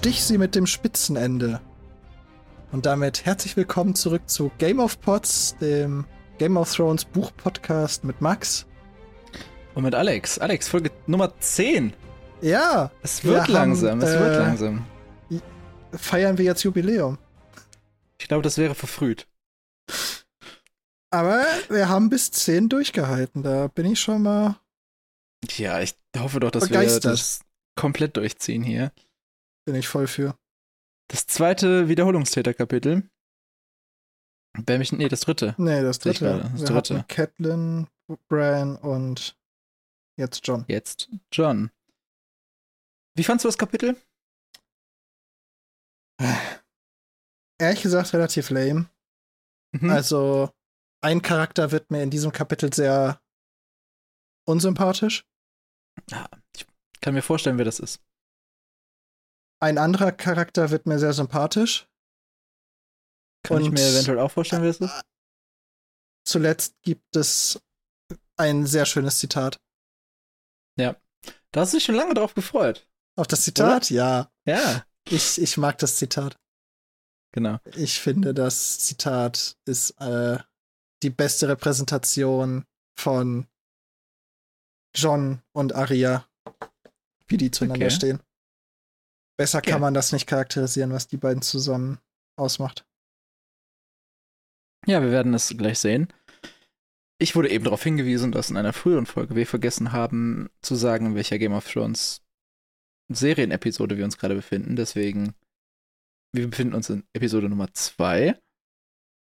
Bestich sie mit dem Spitzenende. Und damit herzlich willkommen zurück zu Game of Pots, dem Game of Thrones Buch-Podcast mit Max. Und mit Alex. Alex, Folge Nummer 10. Ja. Es wird langsam, haben, es wird äh, langsam. Feiern wir jetzt Jubiläum. Ich glaube, das wäre verfrüht. Aber wir haben bis 10 durchgehalten. Da bin ich schon mal. Ja, ich hoffe doch, dass wir das komplett durchziehen hier. Bin ich voll für. Das zweite Wiederholungstäter-Kapitel. Nee, das dritte. Nee, das dritte. Das wir dritte. Catelyn, Bran und jetzt John. Jetzt John. Wie fandst du das Kapitel? Ehrlich gesagt relativ lame. Mhm. Also, ein Charakter wird mir in diesem Kapitel sehr unsympathisch. Ja, ich kann mir vorstellen, wer das ist. Ein anderer Charakter wird mir sehr sympathisch. Kann Und ich mir eventuell auch vorstellen, wer das ist? Zuletzt gibt es ein sehr schönes Zitat. Ja. Da hast du dich schon lange drauf gefreut. Auf das Zitat? Oder? Ja. Ja. Ich, ich mag das Zitat. Genau. Ich finde, das Zitat ist äh, die beste Repräsentation von John und Aria, wie die zueinander okay. stehen. Besser kann man das nicht charakterisieren, was die beiden zusammen ausmacht. Ja, wir werden es gleich sehen. Ich wurde eben darauf hingewiesen, dass in einer früheren Folge wir vergessen haben zu sagen, in welcher Game of Thrones Serienepisode wir uns gerade befinden. Deswegen, wir befinden uns in Episode Nummer 2.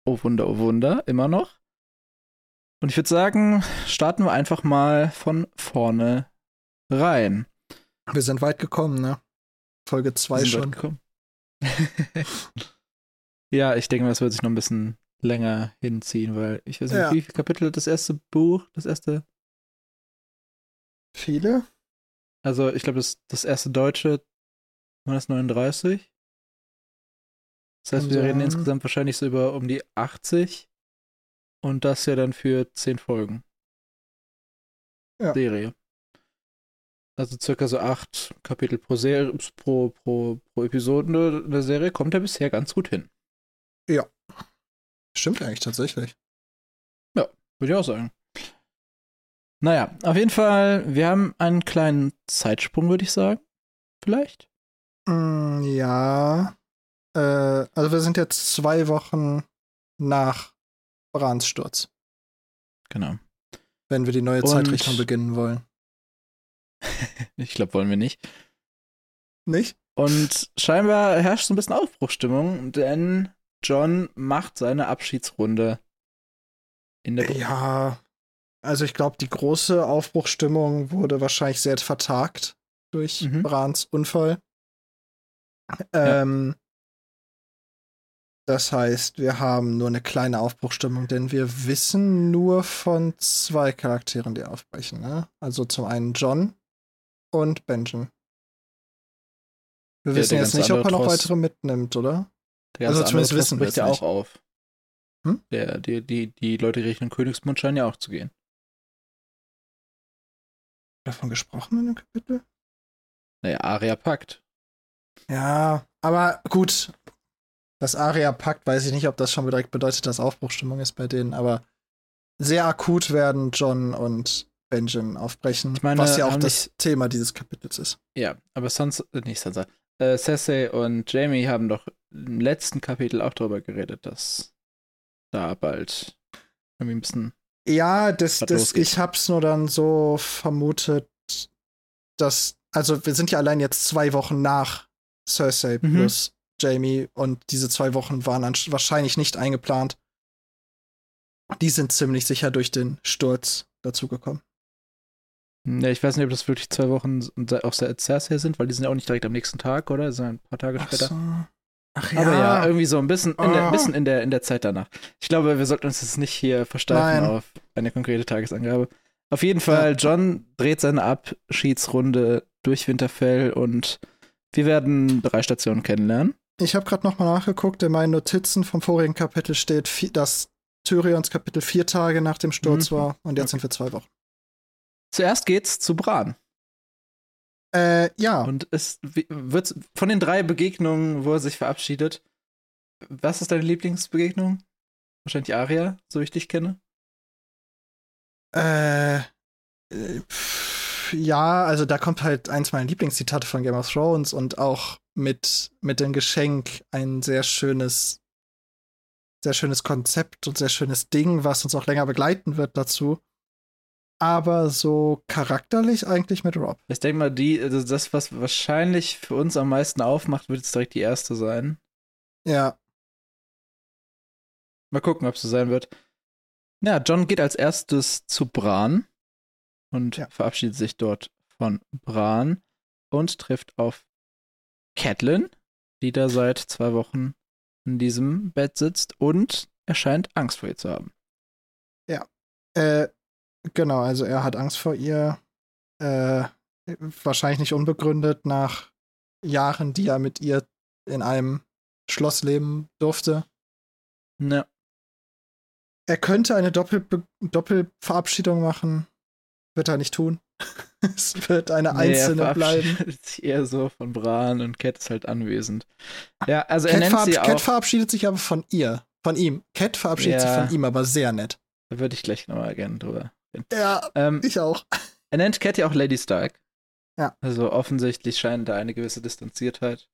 Oh Wunder, oh Wunder, immer noch. Und ich würde sagen, starten wir einfach mal von vorne rein. Wir sind weit gekommen, ne? Folge 2 schon. ja, ich denke, das wird sich noch ein bisschen länger hinziehen, weil ich weiß nicht, ja. wie viele Kapitel das erste Buch, das erste. Viele? Also, ich glaube, das, das erste deutsche war das 39. Das heißt, wir reden insgesamt wahrscheinlich so über um die 80. Und das ja dann für 10 Folgen. Ja. Serie. Also circa so 8 Kapitel pro, Serie, pro, pro, pro Episode der Serie kommt er bisher ganz gut hin. Ja. Stimmt eigentlich tatsächlich. Ja, würde ich auch sagen. Naja, auf jeden Fall, wir haben einen kleinen Zeitsprung, würde ich sagen. Vielleicht? Mm, ja. Äh, also wir sind jetzt zwei Wochen nach Brans Sturz. Genau. Wenn wir die neue Und Zeitrechnung beginnen wollen. ich glaube, wollen wir nicht. Nicht? Und scheinbar herrscht so ein bisschen Aufbruchstimmung, denn John macht seine Abschiedsrunde in der. Ja, also ich glaube, die große Aufbruchstimmung wurde wahrscheinlich sehr vertagt durch mhm. Brans Unfall. Ähm, Das heißt, wir haben nur eine kleine Aufbruchstimmung, denn wir wissen nur von zwei Charakteren, die aufbrechen. Ne? Also zum einen John und Benjamin. Wir der, wissen der jetzt nicht, ob er noch weitere mitnimmt, oder? also zumindest wissen wir es ja auch auf. Hm? Der, die, die, die Leute riechen Königsmund scheinen ja auch zu gehen. Davon gesprochen in dem Kapitel? Naja, Aria packt. Ja, aber gut. Das Aria packt, weiß ich nicht, ob das schon direkt bedeutet, dass Aufbruchstimmung ist bei denen, aber sehr akut werden John und Benjamin aufbrechen, ich meine, was ja auch das Thema dieses Kapitels ist. Ja, aber Sansa, äh, nicht Sansa, äh, Cersei und Jamie haben doch im letzten Kapitel auch darüber geredet, dass da bald irgendwie ein bisschen. Ja, das, das, ich hab's nur dann so vermutet, dass, also wir sind ja allein jetzt zwei Wochen nach Cersei mhm. plus Jamie und diese zwei Wochen waren wahrscheinlich nicht eingeplant. Die sind ziemlich sicher durch den Sturz dazugekommen. Ja, ich weiß nicht, ob das wirklich zwei Wochen auch Cersei sind, weil die sind ja auch nicht direkt am nächsten Tag, oder? Das sind ein paar Tage Ach später. So. Ach ja. Aber ja, irgendwie so ein bisschen, in der, oh. bisschen in, der, in der Zeit danach. Ich glaube, wir sollten uns jetzt nicht hier versteifen Nein. auf eine konkrete Tagesangabe. Auf jeden Fall, ja. John dreht seine Abschiedsrunde durch Winterfell und wir werden drei Stationen kennenlernen. Ich habe gerade nochmal nachgeguckt, in meinen Notizen vom vorigen Kapitel steht, dass Tyrions Kapitel vier Tage nach dem Sturz mhm. war und jetzt okay. sind wir zwei Wochen. Zuerst geht's zu Bran. Äh, ja. Und es wird von den drei Begegnungen, wo er sich verabschiedet, was ist deine Lieblingsbegegnung? Wahrscheinlich Aria, so wie ich dich kenne. Äh, ja, also da kommt halt eins meiner Lieblingszitate von Game of Thrones und auch mit, mit dem Geschenk ein sehr schönes, sehr schönes Konzept und sehr schönes Ding, was uns auch länger begleiten wird dazu. Aber so charakterlich eigentlich mit Rob. Ich denke mal, die, also das, was wahrscheinlich für uns am meisten aufmacht, wird jetzt direkt die erste sein. Ja. Mal gucken, ob es so sein wird. Ja, John geht als erstes zu Bran und ja. verabschiedet sich dort von Bran und trifft auf Catelyn, die da seit zwei Wochen in diesem Bett sitzt und er scheint Angst vor ihr zu haben. Ja. Äh, genau, also er hat Angst vor ihr. Äh, wahrscheinlich nicht unbegründet nach Jahren, die er mit ihr in einem Schloss leben durfte. Ja. Er könnte eine Doppel Doppelverabschiedung machen. Wird er nicht tun. es wird eine nee, einzelne er bleiben. Eher so von Bran und Cat ist halt anwesend. Ja, also Cat er nennt sie Cat verabschiedet sich aber von ihr, von ihm. Cat verabschiedet ja, sich von ihm, aber sehr nett. Da würde ich gleich nochmal gerne drüber. Ja, ähm, ich auch. Er nennt Cat ja auch Lady Stark. Ja. Also offensichtlich scheint da eine gewisse Distanziertheit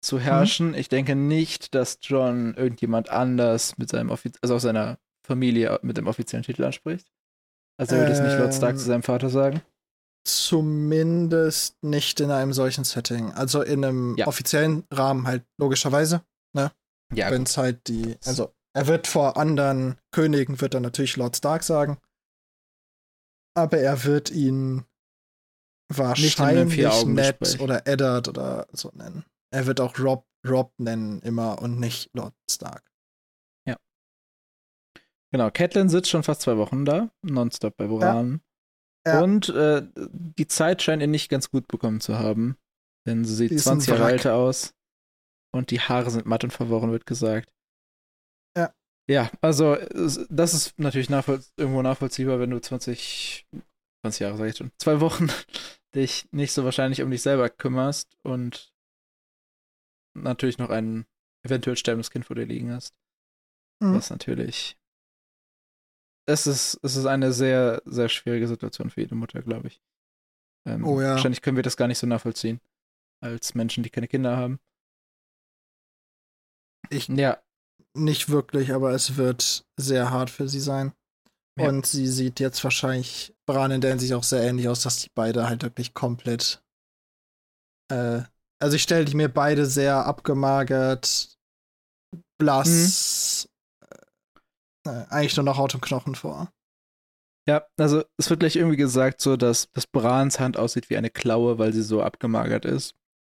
zu herrschen. Mhm. Ich denke nicht, dass John irgendjemand anders mit seinem Offiz also aus seiner Familie mit dem offiziellen Titel anspricht. Also würde es nicht Lord Stark zu ähm, seinem Vater sagen? Zumindest nicht in einem solchen Setting. Also in einem ja. offiziellen Rahmen halt logischerweise, ne? Ja. Wenn es halt die, also er wird vor anderen Königen wird er natürlich Lord Stark sagen. Aber er wird ihn wahrscheinlich Ned oder Eddard oder so nennen. Er wird auch Rob Rob nennen immer und nicht Lord Stark. Genau, Catelyn sitzt schon fast zwei Wochen da, nonstop bei Boran. Ja. Ja. Und äh, die Zeit scheint ihr nicht ganz gut bekommen zu haben. Denn sie sieht 20 Jahre älter aus. Und die Haare sind matt und verworren, wird gesagt. Ja. Ja, also das ist natürlich nachvoll irgendwo nachvollziehbar, wenn du 20, 20 Jahre, sag ich schon, zwei Wochen dich nicht so wahrscheinlich um dich selber kümmerst und natürlich noch ein eventuell sterbendes Kind vor dir liegen hast. Mhm. Was natürlich es ist, es ist eine sehr, sehr schwierige Situation für jede Mutter, glaube ich. Ähm, oh ja. Wahrscheinlich können wir das gar nicht so nachvollziehen. Als Menschen, die keine Kinder haben. Ich ja. Nicht wirklich, aber es wird sehr hart für sie sein. Ja. Und sie sieht jetzt wahrscheinlich Bran in der Hinsicht auch sehr ähnlich aus, dass die beide halt wirklich komplett. Äh, also ich stelle die mir beide sehr abgemagert, blass, mhm äh, eigentlich nur noch Haut und Knochen vor. Ja, also es wird gleich irgendwie gesagt, so dass, dass Brans Hand aussieht wie eine Klaue, weil sie so abgemagert ist.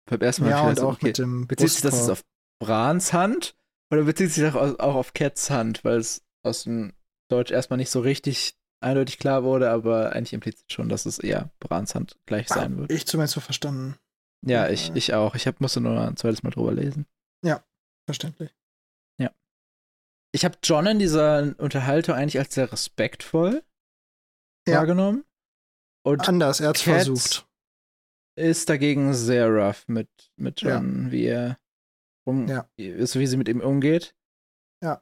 Beim ersten Mal ja, und auch okay, mit dem bezieht sich das auf Brans Hand oder bezieht sich auch, auch auf Cats Hand, weil es aus dem Deutsch erstmal nicht so richtig eindeutig klar wurde, aber eigentlich impliziert schon, dass es eher Brans Hand gleich sein wird. Ich zumindest so verstanden. Ja, ich, ich auch. Ich hab, musste nur ein zweites Mal drüber lesen. Ja, verständlich ich habe John in dieser Unterhaltung eigentlich als sehr respektvoll ja. wahrgenommen. Und Anders, er hat versucht. Ist dagegen sehr rough mit, mit John, ja. wie er um, ja. ist, wie sie mit ihm umgeht. Ja.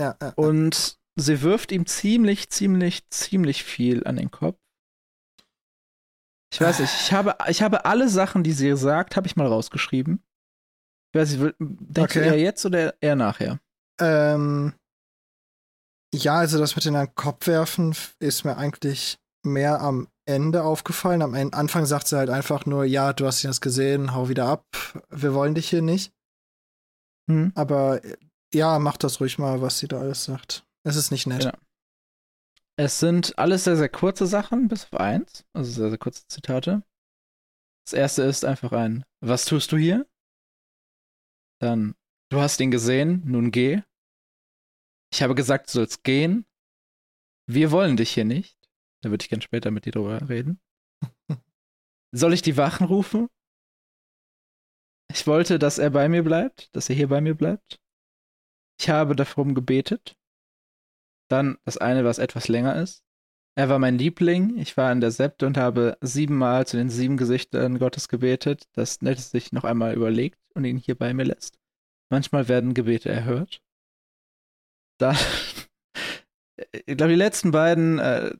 Ja. ja Und sie wirft ihm ziemlich, ziemlich, ziemlich viel an den Kopf. Ich weiß nicht, ich habe, ich habe alle Sachen, die sie sagt, habe ich mal rausgeschrieben. Ich weiß nicht, denkst okay. du eher jetzt oder eher nachher? Ähm, ja, also das mit den Kopf werfen ist mir eigentlich mehr am Ende aufgefallen. Am Anfang sagt sie halt einfach nur, ja, du hast das gesehen, hau wieder ab, wir wollen dich hier nicht. Hm. Aber ja, mach das ruhig mal, was sie da alles sagt. Es ist nicht nett. Ja. Es sind alles sehr, sehr kurze Sachen, bis auf eins. Also sehr, sehr kurze Zitate. Das erste ist einfach ein Was tust du hier? Dann Du hast ihn gesehen, nun geh. Ich habe gesagt, du sollst gehen. Wir wollen dich hier nicht. Da würde ich gern später mit dir drüber reden. Soll ich die Wachen rufen? Ich wollte, dass er bei mir bleibt, dass er hier bei mir bleibt. Ich habe darum gebetet. Dann das eine, was etwas länger ist. Er war mein Liebling. Ich war in der Septe und habe siebenmal zu den sieben Gesichtern Gottes gebetet, dass Ned sich noch einmal überlegt und ihn hier bei mir lässt. Manchmal werden Gebete erhört. Da, ich glaube, die letzten beiden, äh,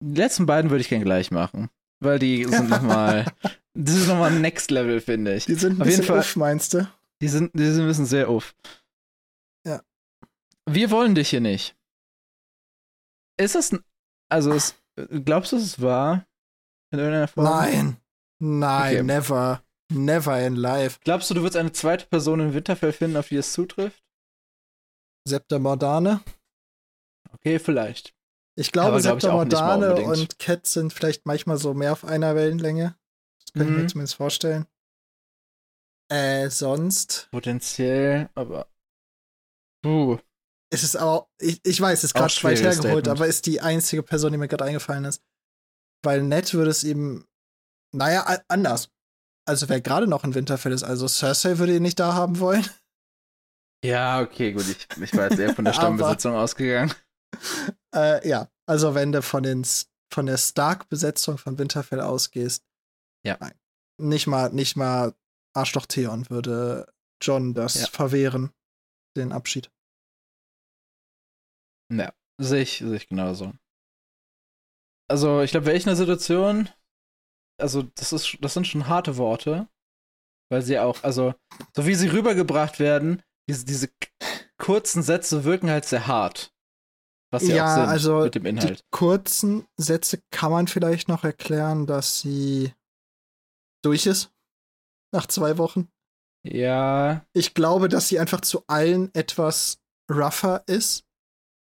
die letzten beiden würde ich gern gleich machen, weil die sind nochmal, das ist nochmal Next Level, finde ich. Die sind ein Auf bisschen uff, meinst du? Die sind, die sind ein bisschen sehr uff. Ja. Wir wollen dich hier nicht. Ist das, ein- also es, glaubst du, es ist wahr? In irgendeiner Form? Nein. Nein, Okay. never. Never in life. Glaubst du, du würdest eine zweite Person in Winterfell finden, auf die es zutrifft? Septa Mordane. Okay, vielleicht. Ich glaube, Aber glaub Septa mal Mordane und Cat sind vielleicht manchmal so mehr auf einer Wellenlänge. Kann ich Mhm. mir zumindest vorstellen. Äh, sonst Potenziell, aber. Puh. ist es auch, ich, ich weiß, es ist gerade weit hergeholt, Statement. aber ist die einzige Person, die mir gerade eingefallen ist. Weil Ned würde es ihm, naja, anders. Also wer gerade noch in Winterfell ist, also Cersei würde ihn nicht da haben wollen. Ja, okay, gut. Ich, ich war jetzt eher von der Stammbesetzung ausgegangen. Äh, ja, also wenn du von, den, von der Stark-Besetzung von Winterfell ausgehst, Ja. nein. Nicht mal, nicht mal Arschloch Theon würde John das Ja. verwehren, den Abschied. Ja, sehe ich, sehe ich genauso. Also, ich glaube, wäre ich in einer Situation, also, das ist, das sind schon harte Worte, weil sie auch, also, so wie sie rübergebracht werden, diese, diese kurzen Sätze wirken halt sehr hart. Was sie Ja, auch sind also, mit dem Inhalt. Die kurzen Sätze kann man vielleicht noch erklären, dass sie durch ist. Nach zwei Wochen. Ja, Ich glaube, dass sie einfach zu allen etwas rougher ist.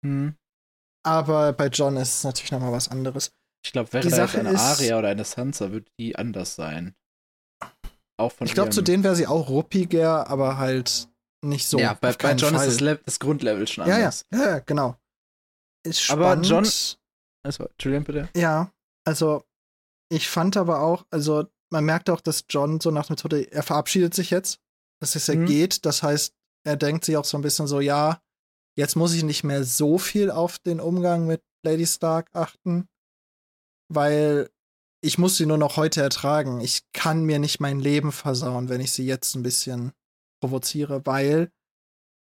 hm. Aber bei John ist es natürlich nochmal was anderes. Ich glaube, wäre Die da jetzt Sache eine ist- Aria oder eine Sansa, würde die anders sein. Auch von Ich glaube, zu denen wäre sie auch ruppiger, aber halt nicht so. Ja, bei, bei John Fall. ist das, das Grundlevel schon ja, ja, anders. ja, ja, genau. Ist Aber spannend. John- Also, Julian, bitte. Ja, also ich fand aber auch, also man merkt auch, dass John so nach der Methode, er verabschiedet sich jetzt, dass es ja Mhm. geht. Das heißt, er denkt sich auch so ein bisschen so, ja, jetzt muss ich nicht mehr so viel auf den Umgang mit Lady Stark achten, weil ich muss sie nur noch heute ertragen. Ich kann mir nicht mein Leben versauen, wenn ich sie jetzt ein bisschen provoziere, weil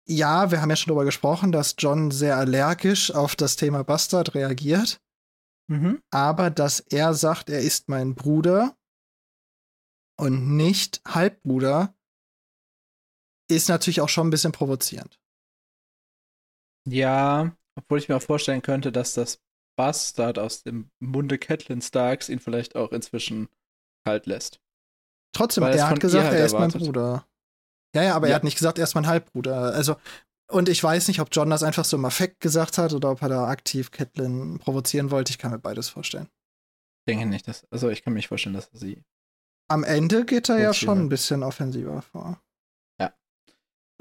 ja, wir haben ja schon darüber gesprochen, dass John sehr allergisch auf das Thema Bastard reagiert Mhm. aber dass er sagt, er ist mein Bruder und nicht Halbbruder, ist natürlich auch schon ein bisschen provozierend. Ja, obwohl ich mir auch vorstellen könnte, dass das Bastard aus dem Munde Catelyn Starks ihn vielleicht auch inzwischen kalt lässt. Trotzdem, Weil er hat gesagt, halt er ist mein erwartet. Bruder. Ja, ja, aber Ja. er hat nicht gesagt, er ist mein Halbbruder. Also, und ich weiß nicht, ob John das einfach so im Affekt gesagt hat oder ob er da aktiv Catelyn provozieren wollte. Ich kann mir beides vorstellen. Ich denke nicht, dass, also ich kann mir nicht vorstellen, dass er sie. Am Ende geht er ja schon ein bisschen offensiver vor.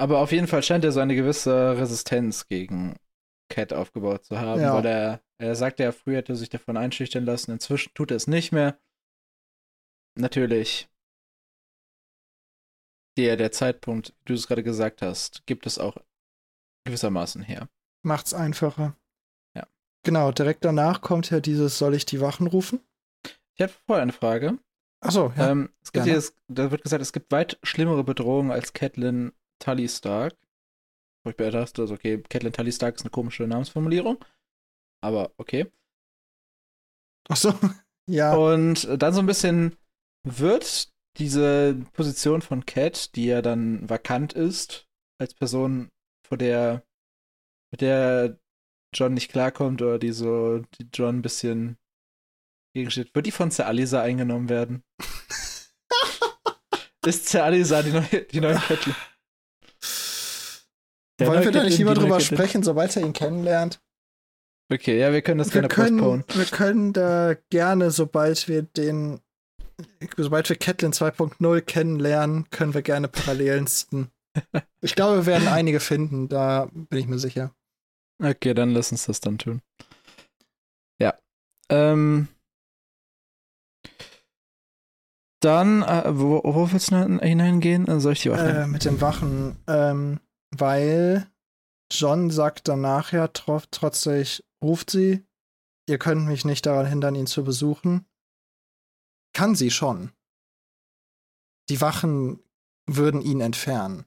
Aber auf jeden Fall scheint er so eine gewisse Resistenz gegen Cat aufgebaut zu haben, Ja. weil er, er sagte ja, früher hätte er sich davon einschüchtern lassen, inzwischen tut er es nicht mehr. Natürlich. Der, der Zeitpunkt, wie du es gerade gesagt hast, gibt es auch gewissermaßen her. Macht's einfacher. Ja. Genau, direkt danach kommt ja dieses, soll ich die Wachen rufen? Ich habe vorher eine Frage. Achso, ja. ähm, es gibt hier, da wird gesagt, es gibt weit schlimmere Bedrohungen als Catelyn Tully Stark. Wo ich mir dachte, also okay, Catelyn Tully Stark ist eine komische Namensformulierung. Aber okay. Achso, ja. Und dann so ein bisschen wird diese Position von Cat, die ja dann vakant ist, als Person, vor der, mit der John nicht klarkommt oder die so, die John ein bisschen gegensteht, wird die von Sir Alisa eingenommen werden? ist Sir Alisa die neue, die neue Catelyn? Der Wollen wir da nicht lieber drüber sprechen, sobald er ihn kennenlernt? Okay, ja, wir können das Wir gerne können, postponen. wir können da gerne, sobald wir den, sobald wir Catelyn 2.0 kennenlernen, können wir gerne Parallelen ziehen. Ich glaube, wir werden einige finden, da bin ich mir sicher. Okay, dann lass uns das dann tun. Ja. Ähm. Dann, äh, wo, wo willst du hineingehen? Äh, Soll ich die Waffen? Äh, mit den Wachen, ähm, weil John sagt dann nachher tro trotzdem, ruft sie, ihr könnt mich nicht daran hindern, ihn zu besuchen. Kann sie schon. Die Wachen würden ihn entfernen.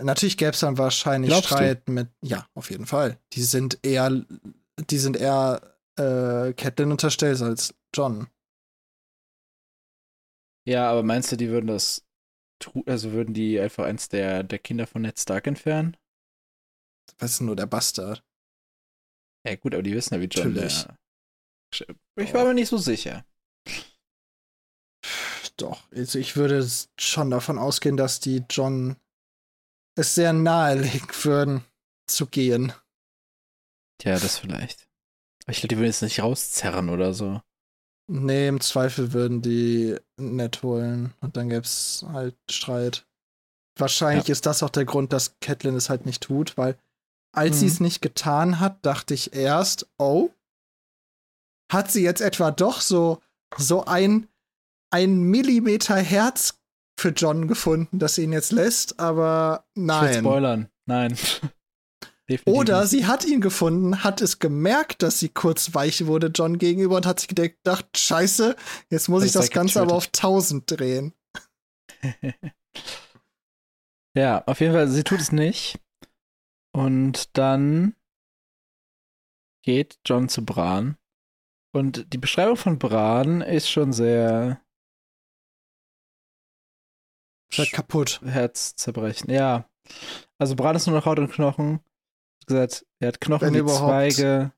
Natürlich gäbe es dann wahrscheinlich Glaubst Streit du? mit, ja, auf jeden Fall. Die sind eher, die sind eher äh, Catelyn unterstellt als John. Ja, aber meinst du, die würden das, also würden die einfach eins der, der Kinder von Ned Stark entfernen? Das ist nur der Bastard. Ja, gut, aber die wissen ja, wie John Natürlich. der. Ich war mir nicht so sicher. Doch, also ich würde schon davon ausgehen, dass die John es sehr nahelegen würden, zu gehen. Ja, das vielleicht. Aber ich glaube, die würden jetzt nicht rauszerren oder so. Nee, im Zweifel würden die nett holen und dann gäbe es halt Streit. Wahrscheinlich ja. ist das auch der Grund, dass Catelyn es halt nicht tut, weil als mhm. sie es nicht getan hat, dachte ich erst, oh, hat sie jetzt etwa doch so, so ein, ein Millimeter Herz für John gefunden, dass sie ihn jetzt lässt, aber nein. Ich will spoilern, nein. Oder sie hat ihn gefunden, hat es gemerkt, dass sie kurz weich wurde John gegenüber und hat sich gedacht, scheiße, jetzt muss das ich das Ganze aber auf 1000 drehen. ja, auf jeden Fall, sie tut es nicht. Und dann geht John zu Bran. Und die Beschreibung von Bran ist schon sehr Statt kaputt. Herz Ja. Also Bran ist nur noch Haut und Knochen. Gesagt, er hat Knochen wie Zweige.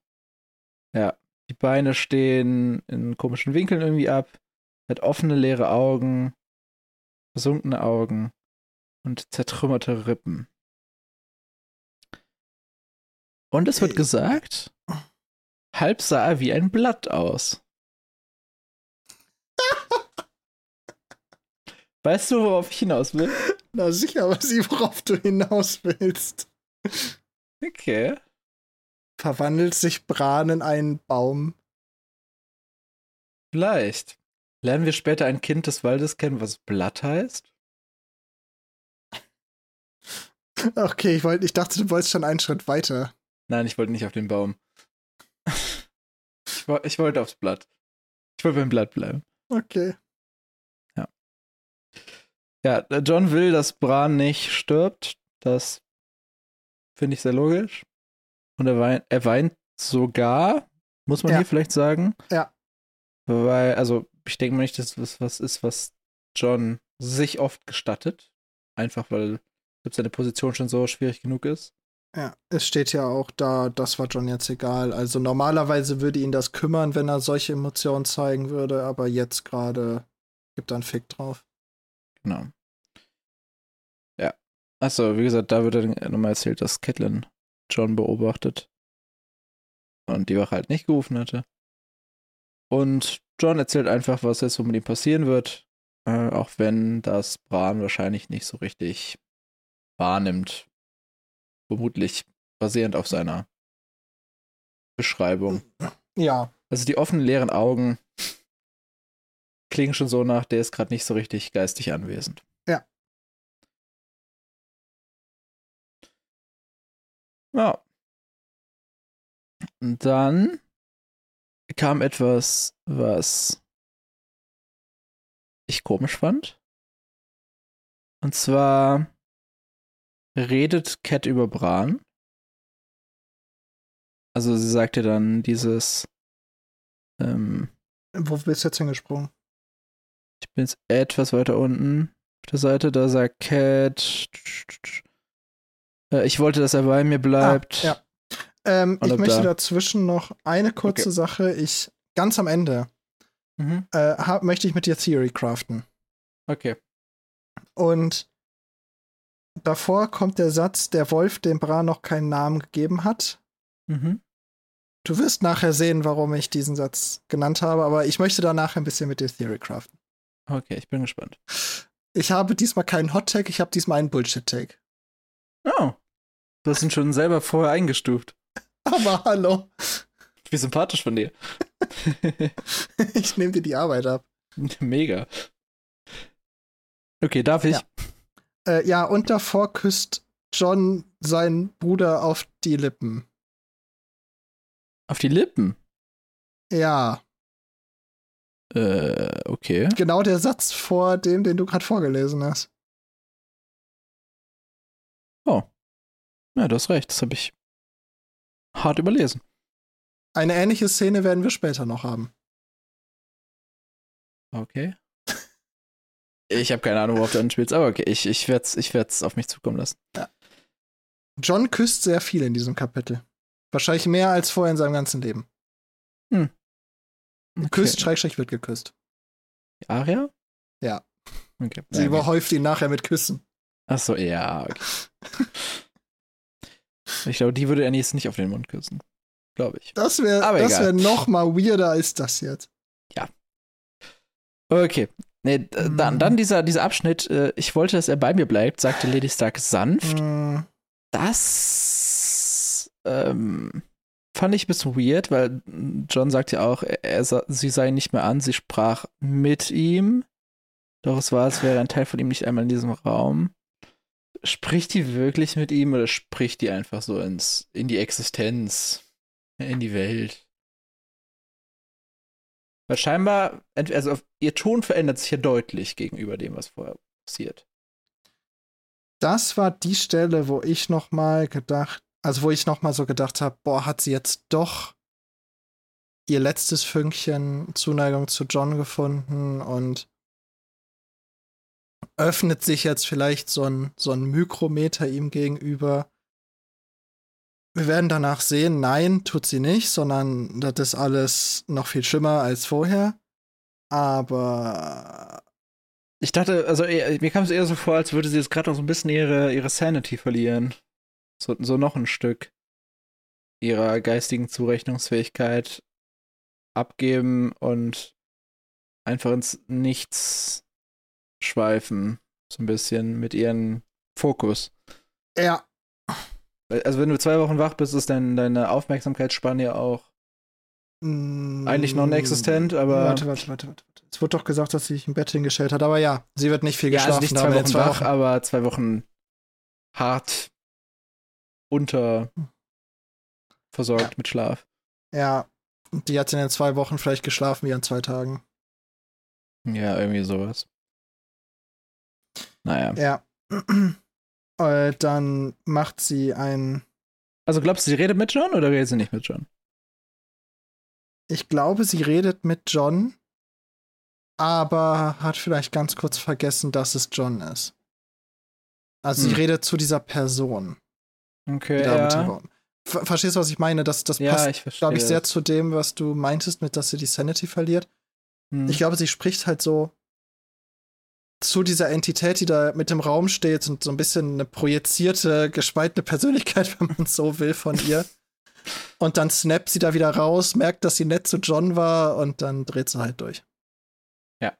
Ja. Die Beine stehen in komischen Winkeln irgendwie ab. Er hat offene, leere Augen. Versunkene Augen. Und zertrümmerte Rippen. Und es wird gesagt, halb sah er wie ein Blatt aus. Weißt du, worauf ich hinaus will? Na sicher, aber sie, worauf du hinaus willst. Okay. Verwandelt sich Bran in einen Baum? Vielleicht. Lernen wir später ein Kind des Waldes kennen, was Blatt heißt? Okay, ich, wollt, ich dachte, du wolltest schon einen Schritt weiter. Nein, ich wollte nicht auf den Baum. ich, ich wollte aufs Blatt. Ich wollte beim Blatt bleiben. Okay. Ja. Ja, John will, dass Bran nicht stirbt. Das finde ich sehr logisch. Und er weint, er weint sogar, muss man ja. hier vielleicht sagen. Ja. Weil, also, ich denke mal nicht, dass das was ist, was John sich oft gestattet. Einfach weil seine Position schon so schwierig genug ist. Ja, es steht ja auch da, das war John jetzt egal. Also normalerweise würde ihn das kümmern, wenn er solche Emotionen zeigen würde, aber jetzt gerade gibt er einen Fick drauf. Genau. Achso, wie gesagt, da wird dann nochmal erzählt, dass Catelyn John beobachtet und die Wache halt nicht gerufen hatte. Und John erzählt einfach, was jetzt so mit ihm passieren wird, äh, auch wenn das Bran wahrscheinlich nicht so richtig wahrnimmt, vermutlich basierend auf seiner Beschreibung. Ja. Also die offenen leeren Augen klingen schon so nach, der ist gerade nicht so richtig geistig anwesend. Ja. Und dann kam etwas, was ich komisch fand. Und zwar redet Cat über Bran. Also sie sagte dann dieses ähm, Wo bist du jetzt hingesprungen? Ich bin jetzt etwas weiter unten auf der Seite, da sagt Cat äh, ich wollte, dass er bei mir bleibt. Ah, ja. Ähm, ich möchte da. dazwischen noch eine kurze okay. Sache. Ich, ganz am Ende, mhm. äh, hab, möchte ich mit dir Theory craften. Okay. Und davor kommt der Satz, der Wolf dem Bra noch keinen Namen gegeben hat. Mhm. Du wirst nachher sehen, warum ich diesen Satz genannt habe, aber ich möchte danach ein bisschen mit dir Theory craften. Okay, ich bin gespannt. Ich habe diesmal keinen Hot-Tag, ich habe diesmal einen Bullshit-Tag. Oh. Du hast ihn schon selber vorher eingestuft. Aber hallo. Wie sympathisch von dir. ich nehme dir die Arbeit ab. Mega. Okay, darf ich? Ja. Äh, ja, und davor küsst John seinen Bruder auf die Lippen. Auf die Lippen? Ja. Äh, okay. Genau der Satz vor dem, den du gerade vorgelesen hast. Oh. Ja, du hast recht. Das habe ich hart überlesen. Eine ähnliche Szene werden wir später noch haben. Okay. Ich habe keine Ahnung, worauf du anspielst, aber okay, ich, ich werde es ich werd's auf mich zukommen lassen. Ja. John küsst sehr viel in diesem Kapitel. Wahrscheinlich mehr als vorher in seinem ganzen Leben. Hm. Okay. Küsst, Schrägstrich wird geküsst. Aria? Ja. Okay. Sie überhäuft ihn nachher mit Küssen. Ach so, ja, okay. ich glaube, die würde er jetzt nicht auf den Mund küssen. Glaube ich. Das wäre wär noch mal weirder als das jetzt. Ja. Okay. Nee, mhm. dann, dann dieser, dieser Abschnitt, äh, ich wollte, dass er bei mir bleibt, sagte Lady Stark sanft. Mhm. Das ähm, fand ich ein bisschen weird, weil John sagt ja auch, er, er, sie sei nicht mehr an, sie sprach mit ihm. Doch es war, als wäre ein Teil von ihm nicht einmal in diesem Raum. Spricht die wirklich mit ihm oder spricht die einfach so ins, in die Existenz, in die Welt? Weil scheinbar, also ihr Ton verändert sich ja deutlich gegenüber dem, was vorher passiert. Das war die Stelle, wo ich noch mal gedacht, also wo ich noch mal so gedacht habe, boah, hat sie jetzt doch ihr letztes Fünkchen Zuneigung zu John gefunden und öffnet sich jetzt vielleicht so ein, so ein Mikrometer ihm gegenüber. Wir werden danach sehen, nein, tut sie nicht, sondern das ist alles noch viel schlimmer als vorher. Aber. Ich dachte, also mir kam es eher so vor, als würde sie jetzt gerade noch so ein bisschen ihre, ihre Sanity verlieren. So, so noch ein Stück ihrer geistigen Zurechnungsfähigkeit abgeben und einfach ins Nichts schweifen. So ein bisschen mit ihrem Fokus. Ja, also wenn du zwei Wochen wach bist, ist dein, deine Aufmerksamkeitsspanne ja auch mm, eigentlich non-existent, aber. Warte, warte, warte, warte. Es wurde doch gesagt, dass sie sich im Bett hingestellt hat, aber ja, sie wird nicht viel ja, geschlafen. Also nicht zwei Wochen zwei wach, Wochen. aber zwei Wochen hart unter versorgt ja. mit Schlaf. Ja, die hat in den zwei Wochen vielleicht geschlafen wie an zwei Tagen. Ja, irgendwie sowas. Naja. Ja. Äh, dann macht sie ein. Also glaubst du, sie redet mit John oder redet sie nicht mit John? Ich glaube, sie redet mit John, aber hat vielleicht ganz kurz vergessen, dass es John ist. Also hm. sie redet zu dieser Person. Okay. Ja. Verstehst du, was ich meine? Das, das ja, passt, glaube ich, sehr zu dem, was du meintest, mit dass sie die Sanity verliert. Hm. Ich glaube, sie spricht halt so zu dieser Entität, die da mit im Raum steht und so ein bisschen eine projizierte, gespaltene Persönlichkeit, wenn man so will, von ihr. Und dann snappt sie da wieder raus, merkt, dass sie nett zu John war und dann dreht sie halt durch. Ja.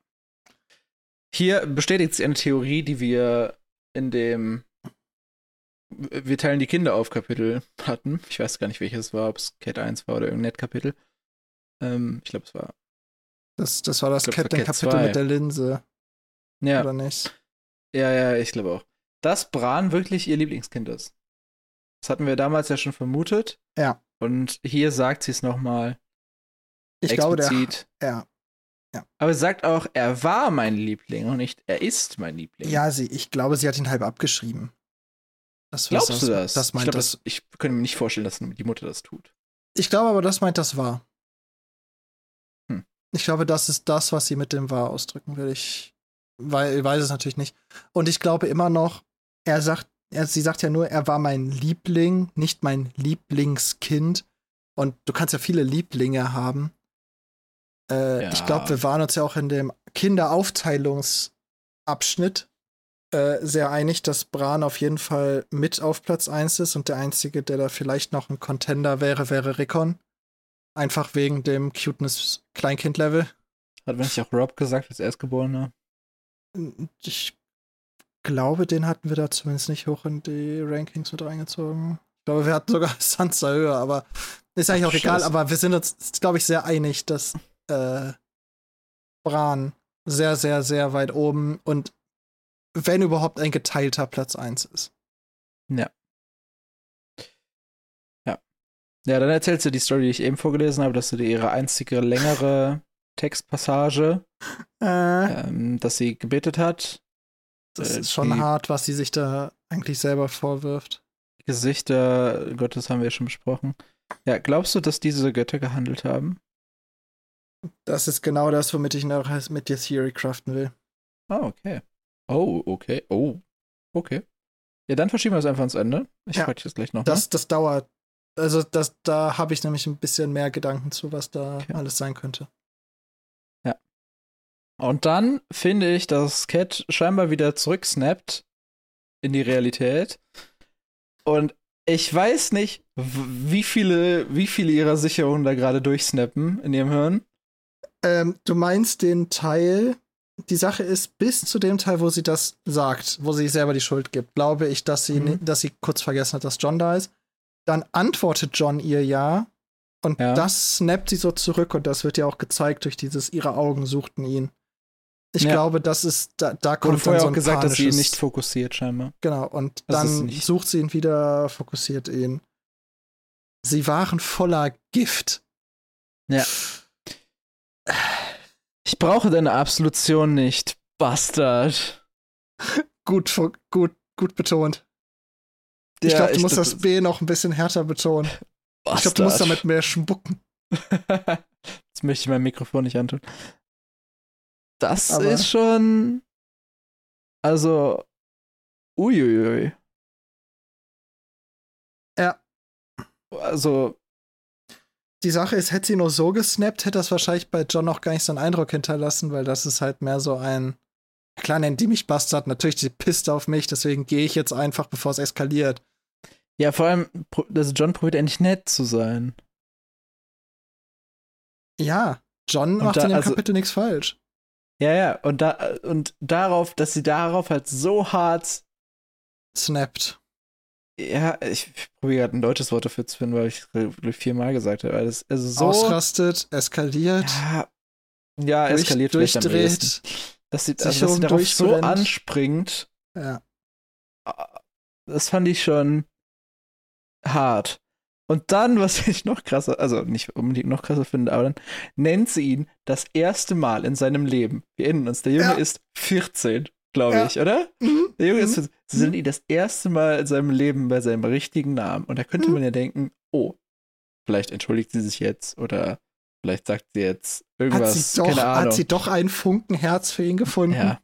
Hier bestätigt sie eine Theorie, die wir in dem Wir teilen die Kinder auf Kapitel hatten. Ich weiß gar nicht, welches war, ob es Cat 1 war oder irgendein Net-Kapitel. Ähm, ich glaube, es war. Das, das war das Cat-Kapitel mit der Linse. Ja. Oder nicht? Ja, ja, ich glaube auch. Dass Bran wirklich ihr Lieblingskind ist. Das hatten wir damals ja schon vermutet. Ja. Und hier sagt sie es nochmal. Ich glaube, der, ja. ja. Aber sie sagt auch, er war mein Liebling und nicht, er ist mein Liebling. Ja, sie, ich glaube, sie hat ihn halb abgeschrieben. Das, Glaubst das, du das? das meint ich, glaub, das, ich könnte mir nicht vorstellen, dass die Mutter das tut. Ich glaube aber, das meint das wahr. Hm. Ich glaube, das ist das, was sie mit dem wahr ausdrücken will. Ich weil ich weiß es natürlich nicht. Und ich glaube immer noch, er sagt, er, sie sagt ja nur, er war mein Liebling, nicht mein Lieblingskind. Und du kannst ja viele Lieblinge haben. Äh, ja. Ich glaube, wir waren uns ja auch in dem Kinderaufteilungsabschnitt äh, sehr einig, dass Bran auf jeden Fall mit auf Platz 1 ist und der Einzige, der da vielleicht noch ein Contender wäre, wäre Rickon. Einfach wegen dem Cuteness-Kleinkind-Level. Hat wenn ich auch Rob gesagt als Erstgeborener? Ich glaube, den hatten wir da zumindest nicht hoch in die Rankings mit reingezogen. Ich glaube, wir hatten sogar Sansa höher, aber ist eigentlich auch egal. Aber wir sind uns, glaube ich, sehr einig, dass äh, Bran sehr, sehr, sehr weit oben und wenn überhaupt ein geteilter Platz 1 ist. Ja. Ja. Ja, dann erzählst du die Story, die ich eben vorgelesen habe, dass du dir ihre einzige längere Textpassage, äh, ähm, dass sie gebetet hat. Das äh, ist schon hart, was sie sich da eigentlich selber vorwirft. Gesichter Gottes haben wir schon besprochen. Ja, glaubst du, dass diese Götter gehandelt haben? Das ist genau das, womit ich noch mit dir Theory craften will. Ah, okay. Oh, okay. Oh, okay. Ja, dann verschieben wir es einfach ans Ende. Ich ja, frage dich das gleich noch. Das, das dauert. Also, das, da habe ich nämlich ein bisschen mehr Gedanken zu, was da okay. alles sein könnte. Und dann finde ich, dass Cat scheinbar wieder zurücksnappt in die Realität. Und ich weiß nicht, wie viele, wie viele ihrer Sicherungen da gerade durchsnappen in ihrem Hirn. Ähm, du meinst den Teil, die Sache ist, bis zu dem Teil, wo sie das sagt, wo sie selber die Schuld gibt, glaube ich, dass sie, mhm. dass sie kurz vergessen hat, dass John da ist. Dann antwortet John ihr ja. Und ja. das snappt sie so zurück und das wird ja auch gezeigt durch dieses, ihre Augen suchten ihn. Ich ja. glaube, das ist, da, da kommt Wurde vorher dann so auch gesagt, dass sie ihn nicht fokussiert, scheinbar. Genau, und das dann sucht sie ihn wieder, fokussiert ihn. Sie waren voller Gift. Ja. Ich brauche deine Absolution nicht, Bastard. gut, gut, gut betont. Ja, ich glaube, du musst das B noch ein bisschen härter betonen. Bastard. Ich glaube, du musst damit mehr spucken. Jetzt möchte ich mein Mikrofon nicht antun. Das Aber ist schon. Also. Uiuiui. Ja. Also, die Sache ist, hätte sie nur so gesnappt, hätte das wahrscheinlich bei John auch gar nicht so einen Eindruck hinterlassen, weil das ist halt mehr so ein. Klar nennt die mich Bastard, natürlich, die pisst auf mich, deswegen gehe ich jetzt einfach, bevor es eskaliert. Ja, vor allem, dass John probiert endlich nett zu sein. Ja, John macht da, in dem also, Kapitel nichts falsch. Ja, ja, und da, und darauf, dass sie darauf halt so hart snappt. Ja, ich probiere gerade ein deutsches Wort dafür zu finden, weil ich es viermal gesagt habe. Also, also so, Ausrastet, eskaliert. Ja, ja durch, eskaliert durchdreht. Dass sie, also, dass sie darauf so anspringt. Ja. Das fand ich schon hart. Und dann, was ich noch krasser, also nicht unbedingt noch krasser finde, aber dann nennt sie ihn das erste Mal in seinem Leben. Wir erinnern uns, der Junge ja. ist 14 glaube ja. ich, oder? Mhm. Der Junge ist, mhm. sie sind ihn das erste Mal in seinem Leben bei seinem richtigen Namen. Und da könnte mhm. man ja denken, oh, vielleicht entschuldigt sie sich jetzt oder vielleicht sagt sie jetzt irgendwas. Hat sie doch, keine Ahnung. Hat sie doch ein Funkenherz für ihn gefunden? Ja.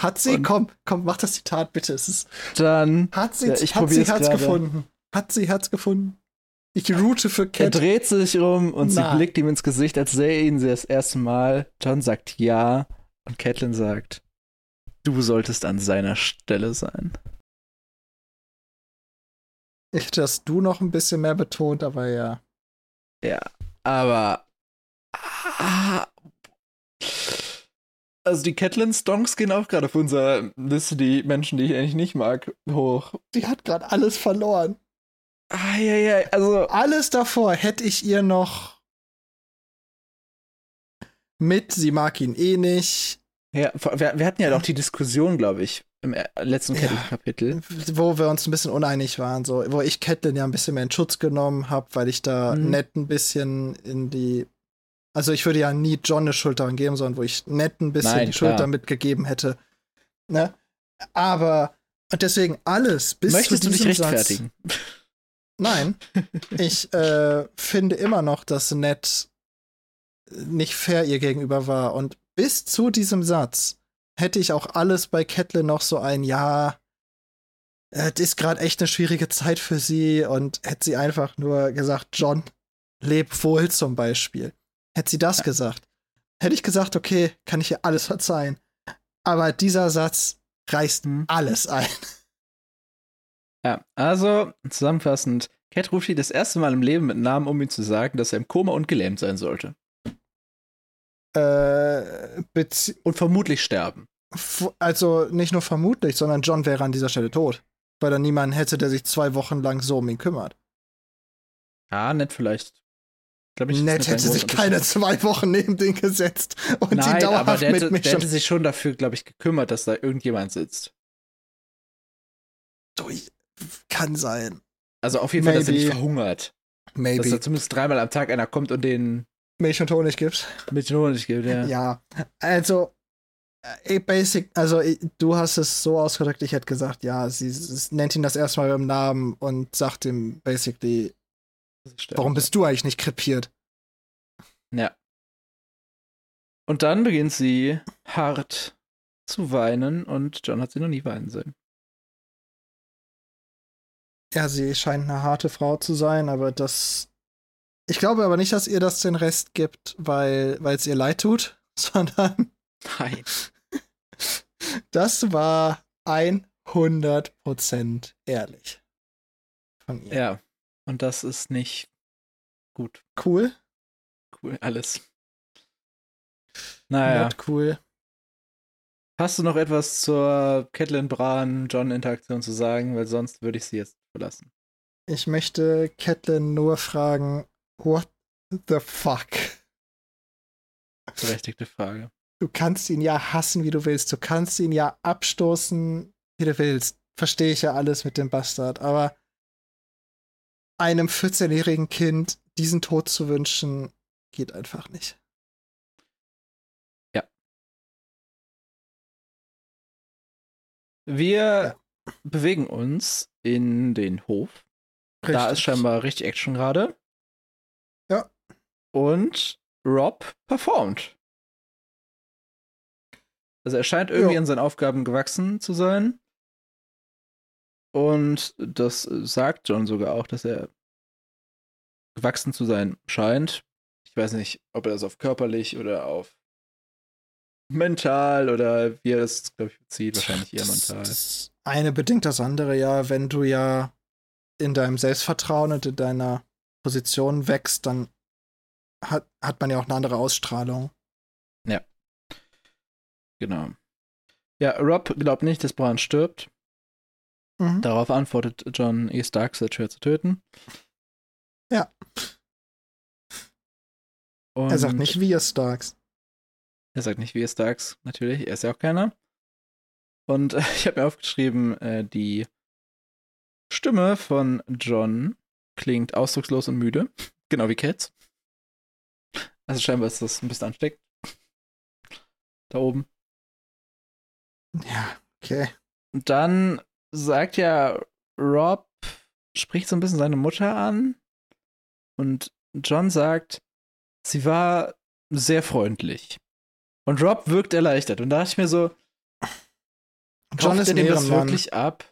Hat sie? Und komm, komm, mach das Zitat bitte. Es ist, dann. Hat sie, ja, ich hat sie Herz gefunden? Hat sie Herz gefunden? Ich route für Cat. Er dreht sich um und Na. sie blickt ihm ins Gesicht, als sähe ihn sie das erste Mal. John sagt ja und Catelyn sagt, Du solltest an seiner Stelle sein. Ich hätte das du noch ein bisschen mehr betont, aber ja. Ja, aber. Ah, also die Catelyn-Stonks gehen auch gerade auf unserer Liste, die Menschen, die ich eigentlich nicht mag, hoch. Die hat gerade alles verloren. Ah, ja, ja, also. Alles davor hätte ich ihr noch mit, sie mag ihn eh nicht. Ja, wir, wir, hatten ja doch die Diskussion, glaube ich, im äh, letzten ja, Kapitel. Wo wir uns ein bisschen uneinig waren, so, wo ich Catelyn ja ein bisschen mehr in Schutz genommen habe, weil ich da mhm. nett ein bisschen in die. Also ich würde ja nie John eine Schuld daran geben, sondern wo ich nett ein bisschen Nein, die Schuld damit gegeben hätte. Ne? Aber und deswegen alles bis Möchtest zu diesem du dich rechtfertigen? Satz, Nein, ich äh, finde immer noch, dass Ned nicht fair ihr gegenüber war und bis zu diesem Satz hätte ich auch alles bei Catelyn noch so ein Ja, es ist gerade echt eine schwierige Zeit für sie und hätte sie einfach nur gesagt, John, leb wohl zum Beispiel. Hätte sie das ja. gesagt, hätte ich gesagt, okay, kann ich ihr alles verzeihen. Aber dieser Satz reißt mhm. alles ein. Ja, also zusammenfassend, Cat ruft sie das erste Mal im Leben mit Namen, um ihm zu sagen, dass er im Koma und gelähmt sein sollte. Äh, und vermutlich sterben. Also nicht nur vermutlich, sondern John wäre an dieser Stelle tot. Weil er niemanden hätte, der sich zwei Wochen lang so um ihn kümmert. Ja, nett vielleicht. Glaub ich, Nett hätte sich keine zwei Wochen neben den gesetzt und Nein, die dauerhaft aber der hätte, mit der hätte sich schon dafür, glaube ich, gekümmert, dass da irgendjemand sitzt. Kann sein. Also auf jeden Fall, Maybe. dass er nicht verhungert. Maybe. Dass da zumindest dreimal am Tag einer kommt und den Milch und Honig gibt. Milch und Honig gibt, ja. Ja, also äh, basic, also du hast es so ausgedrückt, ich hätte gesagt, ja, sie, sie nennt ihn das erstmal beim Namen und sagt ihm basically, warum bist du eigentlich nicht krepiert? Ja. Und dann beginnt sie hart zu weinen und John hat sie noch nie weinen sehen. Ja, sie scheint eine harte Frau zu sein, aber das. Ich glaube aber nicht, dass ihr das den Rest gibt, weil es ihr leid tut, sondern. Nein. Das war 100% ehrlich. Von ihr. Ja, und das ist nicht gut. Cool. Cool, alles. Naja. Not cool. Hast du noch etwas zur Catelyn Bran-John-Interaktion zu sagen? Weil sonst würde ich sie jetzt verlassen. Ich möchte Catelyn nur fragen, what the fuck? Berechtigte Frage. Du kannst ihn ja hassen, wie du willst. Du kannst ihn ja abstoßen, wie du willst. Verstehe ich ja alles mit dem Bastard. Aber einem 14-jährigen Kind diesen Tod zu wünschen, geht einfach nicht. Wir ja. Bewegen uns in den Hof. Richtig. Da ist scheinbar richtig Action gerade. Ja. Und Rob performt. Also er scheint irgendwie ja. in seinen Aufgaben gewachsen zu sein. Und das sagt John sogar auch, dass er gewachsen zu sein scheint. Ich weiß nicht, ob er das auf körperlich oder auf mental oder wie er das, glaube ich, bezieht. Wahrscheinlich eher mental. eine bedingt das andere, ja. Wenn du ja in deinem Selbstvertrauen und in deiner Position wächst, dann hat, hat man ja auch eine andere Ausstrahlung. Ja. Genau. Ja, Rob glaubt nicht, dass Bran stirbt. Mhm. Darauf antwortet John E. Stark, sehr schwer zu töten. Ja. Und er sagt nicht, wir Starks. Er sagt nicht, wir Starks, natürlich. Er ist ja auch keiner. Und äh, ich habe mir aufgeschrieben, äh, die Stimme von John klingt ausdruckslos und müde. Genau wie Cats. Also scheinbar ist das ein bisschen ansteckend. Da oben. Ja, okay. Und dann sagt ja Rob, spricht so ein bisschen seine Mutter an. Und John sagt, sie war sehr freundlich. Und Rob wirkt erleichtert. Und da dachte ich mir so, John ist ein Ehrenmann. das wirklich ab?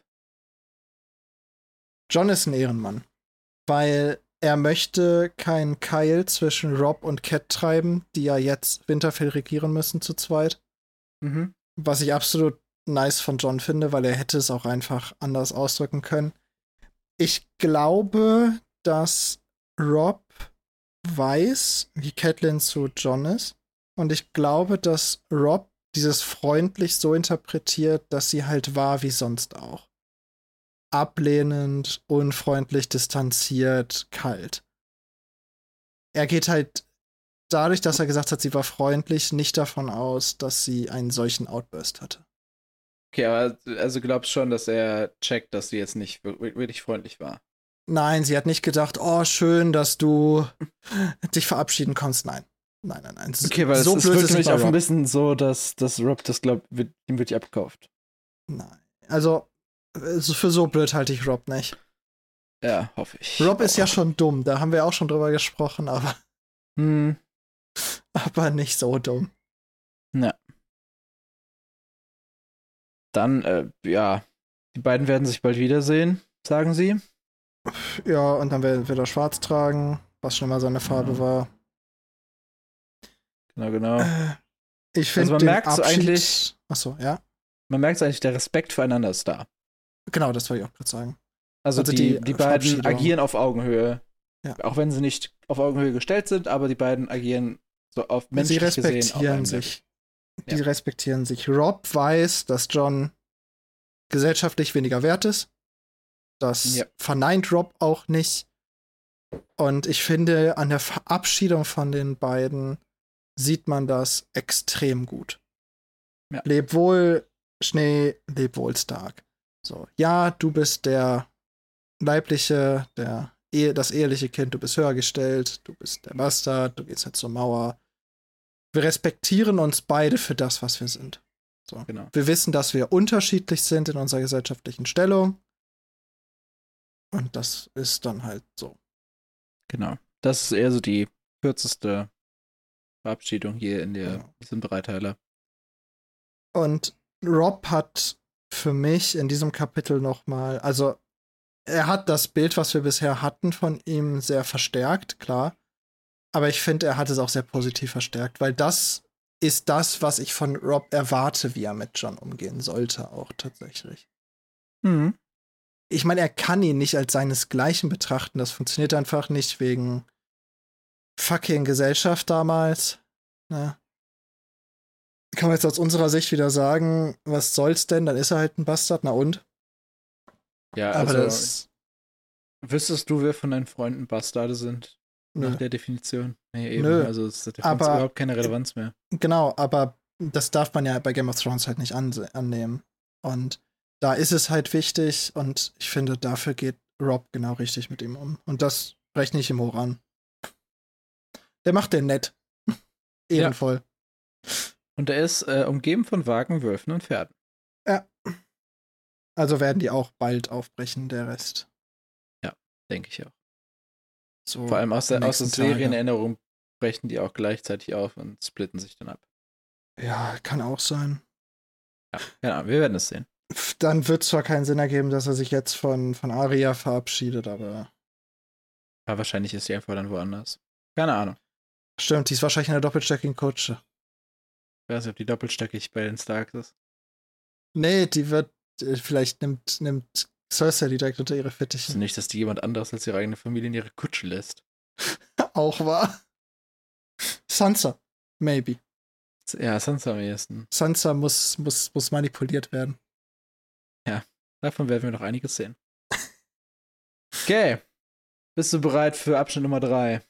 John ist ein Ehrenmann. Weil er möchte keinen Keil zwischen Rob und Cat treiben, die ja jetzt Winterfell regieren müssen zu zweit. Mhm. Was ich absolut nice von John finde, weil er hätte es auch einfach anders ausdrücken können. Ich glaube, dass Rob weiß, wie Catelyn zu John ist. Und ich glaube, dass Rob dieses freundlich so interpretiert, dass sie halt war wie sonst auch. Ablehnend, unfreundlich, distanziert, kalt. Er geht halt dadurch, dass er gesagt hat, sie war freundlich, nicht davon aus, dass sie einen solchen Outburst hatte. Okay, aber also glaubst schon, dass er checkt, dass sie jetzt nicht wirklich freundlich war? Nein, sie hat nicht gedacht, oh, schön, dass du dich verabschieden kannst. Nein. Nein, nein, nein. Okay, weil so es, es wirkt nämlich auch ein bisschen so, dass, dass Rob das glaubt, wird, ihm wird die abgekauft. Nein. Also, für so blöd halte ich Rob nicht. Ja, hoffe ich. Rob ist ja schon dumm, da haben wir auch schon drüber gesprochen, aber. Hm. Aber nicht so dumm. Ja. Dann, äh, ja, die beiden werden sich bald wiedersehen, sagen sie. Ja, und dann wird er schwarz tragen, was schon mal seine Farbe ja. war. Genau, genau. Äh, ich finde, also man merkt so eigentlich. Achso, ja. Man merkt eigentlich, der Respekt füreinander ist da. Genau, das wollte ich auch gerade sagen. Also, also die, die, die beiden agieren auf Augenhöhe. Ja. Auch wenn sie nicht auf Augenhöhe gestellt sind, aber die beiden agieren so auf menschlich Sie respektieren gesehen, sich. Die ja. respektieren sich. Rob weiß, dass John gesellschaftlich weniger wert ist. Das ja. verneint Rob auch nicht. Und ich finde, an der Verabschiedung von den beiden sieht man das extrem gut. Ja. Leb wohl, Schnee, leb wohl stark. So, ja, du bist der leibliche, der das eheliche Kind, du bist höher gestellt, du bist der Bastard, du gehst halt zur Mauer. Wir respektieren uns beide für das, was wir sind. So. Genau. Wir wissen, dass wir unterschiedlich sind in unserer gesellschaftlichen Stellung. Und das ist dann halt so. Genau. Das ist eher so die kürzeste Verabschiedung hier in der, genau. diesem Dreiteiler. Und Rob hat für mich in diesem Kapitel nochmal, also er hat das Bild, was wir bisher hatten von ihm, sehr verstärkt, klar. Aber ich finde, er hat es auch sehr positiv verstärkt, weil das ist das, was ich von Rob erwarte, wie er mit John umgehen sollte, auch tatsächlich. Mhm. Ich meine, er kann ihn nicht als seinesgleichen betrachten. Das funktioniert einfach nicht wegen fucking Gesellschaft damals. Ne? Kann man jetzt aus unserer Sicht wieder sagen, was soll's denn? Dann ist er halt ein Bastard, na und? Ja, aber also, das. Wüsstest du, wer von deinen Freunden Bastarde sind? Nö. Nach der Definition? Nee, eben. Nö. Also, es hat aber, überhaupt keine Relevanz mehr. Genau, aber das darf man ja bei Game of Thrones halt nicht an annehmen. Und da ist es halt wichtig und ich finde, dafür geht Rob genau richtig mit ihm um. Und das rechne ich ihm hoch an. Der macht den nett. Ehrenvoll. Ja. Und er ist äh, umgeben von Wagen, Wölfen und Pferden. Ja. Also werden die auch bald aufbrechen, der Rest. Ja, denke ich auch. So Vor allem aus der, aus der Serienerinnerung brechen die auch gleichzeitig auf und splitten sich dann ab. Ja, kann auch sein. Ja, genau, wir werden es sehen. Dann wird zwar keinen Sinn ergeben, dass er sich jetzt von, von Aria verabschiedet, aber. Ja, wahrscheinlich ist sie einfach dann woanders. Keine Ahnung. Stimmt, die ist wahrscheinlich eine doppelstackigen Kutsche. Ich weiß nicht, ob die doppelsteckig bei den Starks ist. Nee, die wird, äh, vielleicht nimmt, nimmt Cersei die direkt unter ihre Fittiche. Also nicht, dass die jemand anderes als ihre eigene Familie in ihre Kutsche lässt. Auch wahr. Sansa, maybe. Ja, Sansa am ehesten. Sansa muss, muss, muss manipuliert werden. Ja, davon werden wir noch einiges sehen. Okay. Bist du bereit für Abschnitt Nummer 3?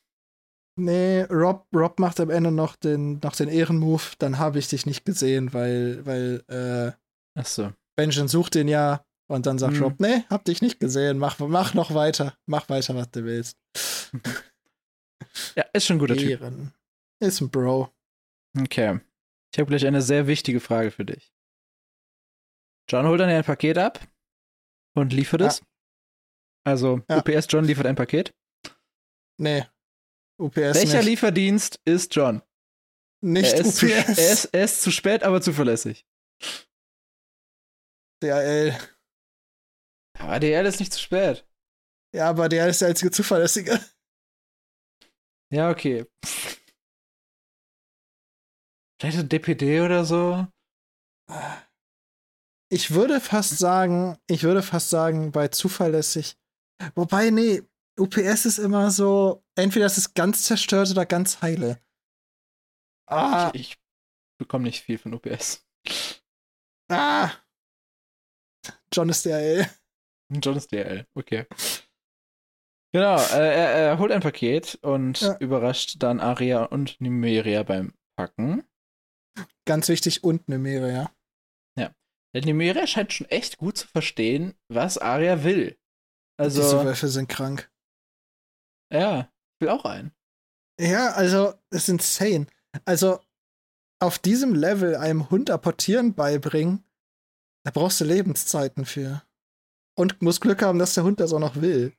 Nee, Rob, Rob macht am Ende noch den, noch den Ehrenmove. Dann habe ich dich nicht gesehen, weil, weil, äh, Ach so. Benjamin sucht den ja und dann sagt hm. Rob, nee, hab dich nicht gesehen, mach, mach noch weiter, mach weiter, was du willst. ja, ist schon ein guter Ehren. Typ. Ist ein Bro. Okay. Ich habe gleich eine sehr wichtige Frage für dich. John holt dann ein Paket ab und liefert es. Ja. Also, ja. UPS John liefert ein Paket. Nee, UPS Welcher nicht. Lieferdienst ist John? Nicht er UPS. Zu, er, ist, er ist zu spät, aber zuverlässig. DHL. Aber DHL ist nicht zu spät. Ja, aber DHL ist der einzige zuverlässige. Ja, okay. Vielleicht ein DPD oder so? Ich würde fast sagen, ich würde fast sagen, bei zuverlässig. Wobei, nee, UPS ist immer so, entweder es ist ganz zerstört oder ganz heile. Ah. Ich, ich bekomme nicht viel von UPS. Ah. John ist DRL. John ist DRL, okay. Genau, äh, er, er, holt ein Paket und ja. überrascht dann Aria und Nymeria beim Packen. Ganz wichtig, und Nymeria. Ja. Denn Nymeria scheint schon echt gut zu verstehen, was Aria will. Also, Diese Wölfe sind krank. Ja, ich will auch einen. Ja, also, das ist insane. Also, auf diesem Level einem Hund apportieren beibringen, da brauchst du Lebenszeiten für. Und muss Glück haben, dass der Hund das auch noch will.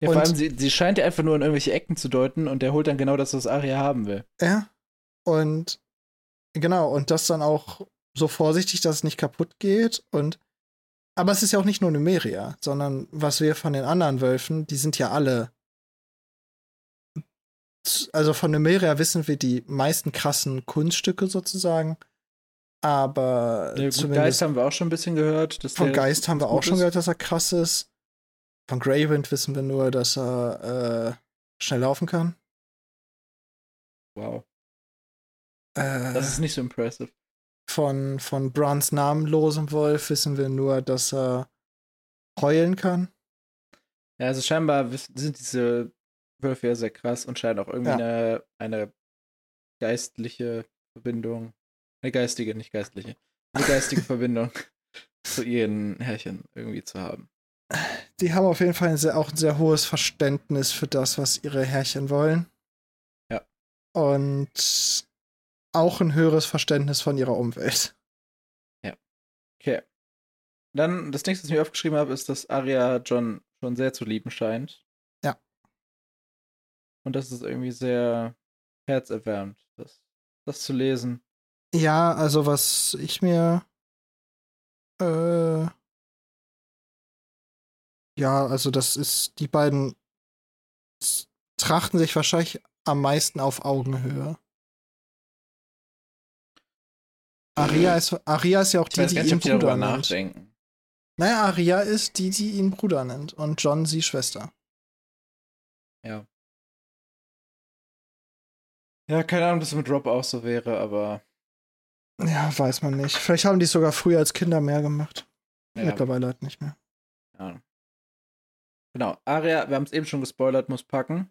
Ja, und, vor allem, sie, sie scheint ja einfach nur in irgendwelche Ecken zu deuten und der holt dann genau das, was Aria haben will. Ja. Und genau, und das dann auch so vorsichtig, dass es nicht kaputt geht. Und aber es ist ja auch nicht nur Numeria, sondern was wir von den anderen Wölfen, die sind ja alle also von Numeria wissen wir die meisten krassen Kunststücke sozusagen. Aber ja, gut, Geist haben wir auch schon ein bisschen gehört. von Geist haben wir auch schon gehört, dass er krass ist. Von Greywind wissen wir nur, dass er äh, schnell laufen kann. Wow. Äh, das ist nicht so impressive. Von, von Brons namenlosem Wolf wissen wir nur, dass er heulen kann. Ja, also scheinbar sind diese Wölfe ja sehr krass und scheinen auch irgendwie ja. eine, eine geistliche Verbindung, eine geistige, nicht geistliche, eine geistige Verbindung zu ihren Herrchen irgendwie zu haben. die haben auf jeden Fall ein sehr, auch ein sehr hohes Verständnis für das, was ihre Herrchen wollen. Ja. Und auch ein höheres Verständnis von ihrer Umwelt. Ja. Okay. Dann, das nächste, was ich mir aufgeschrieben habe, ist, dass Arya John schon sehr zu lieben scheint. Und das ist irgendwie sehr herzerwärmend, das, das zu lesen. Ja, also was ich mir äh, ja, also das ist, die beiden trachten sich wahrscheinlich am meisten auf Augenhöhe. Aria ist, Aria ist ja auch die, die ihn Bruder nennt. Nachdenken. Naja, Aria ist die, die ihn Bruder nennt und John sie Schwester. Ja. Ja, keine Ahnung, ob das mit Rob auch so wäre, aber. Ja, weiß man nicht. Vielleicht haben die es sogar früher als Kinder mehr gemacht. Ja. Mittlerweile halt nicht mehr. Ja. Genau. Aria, wir haben es eben schon gespoilert, muss packen.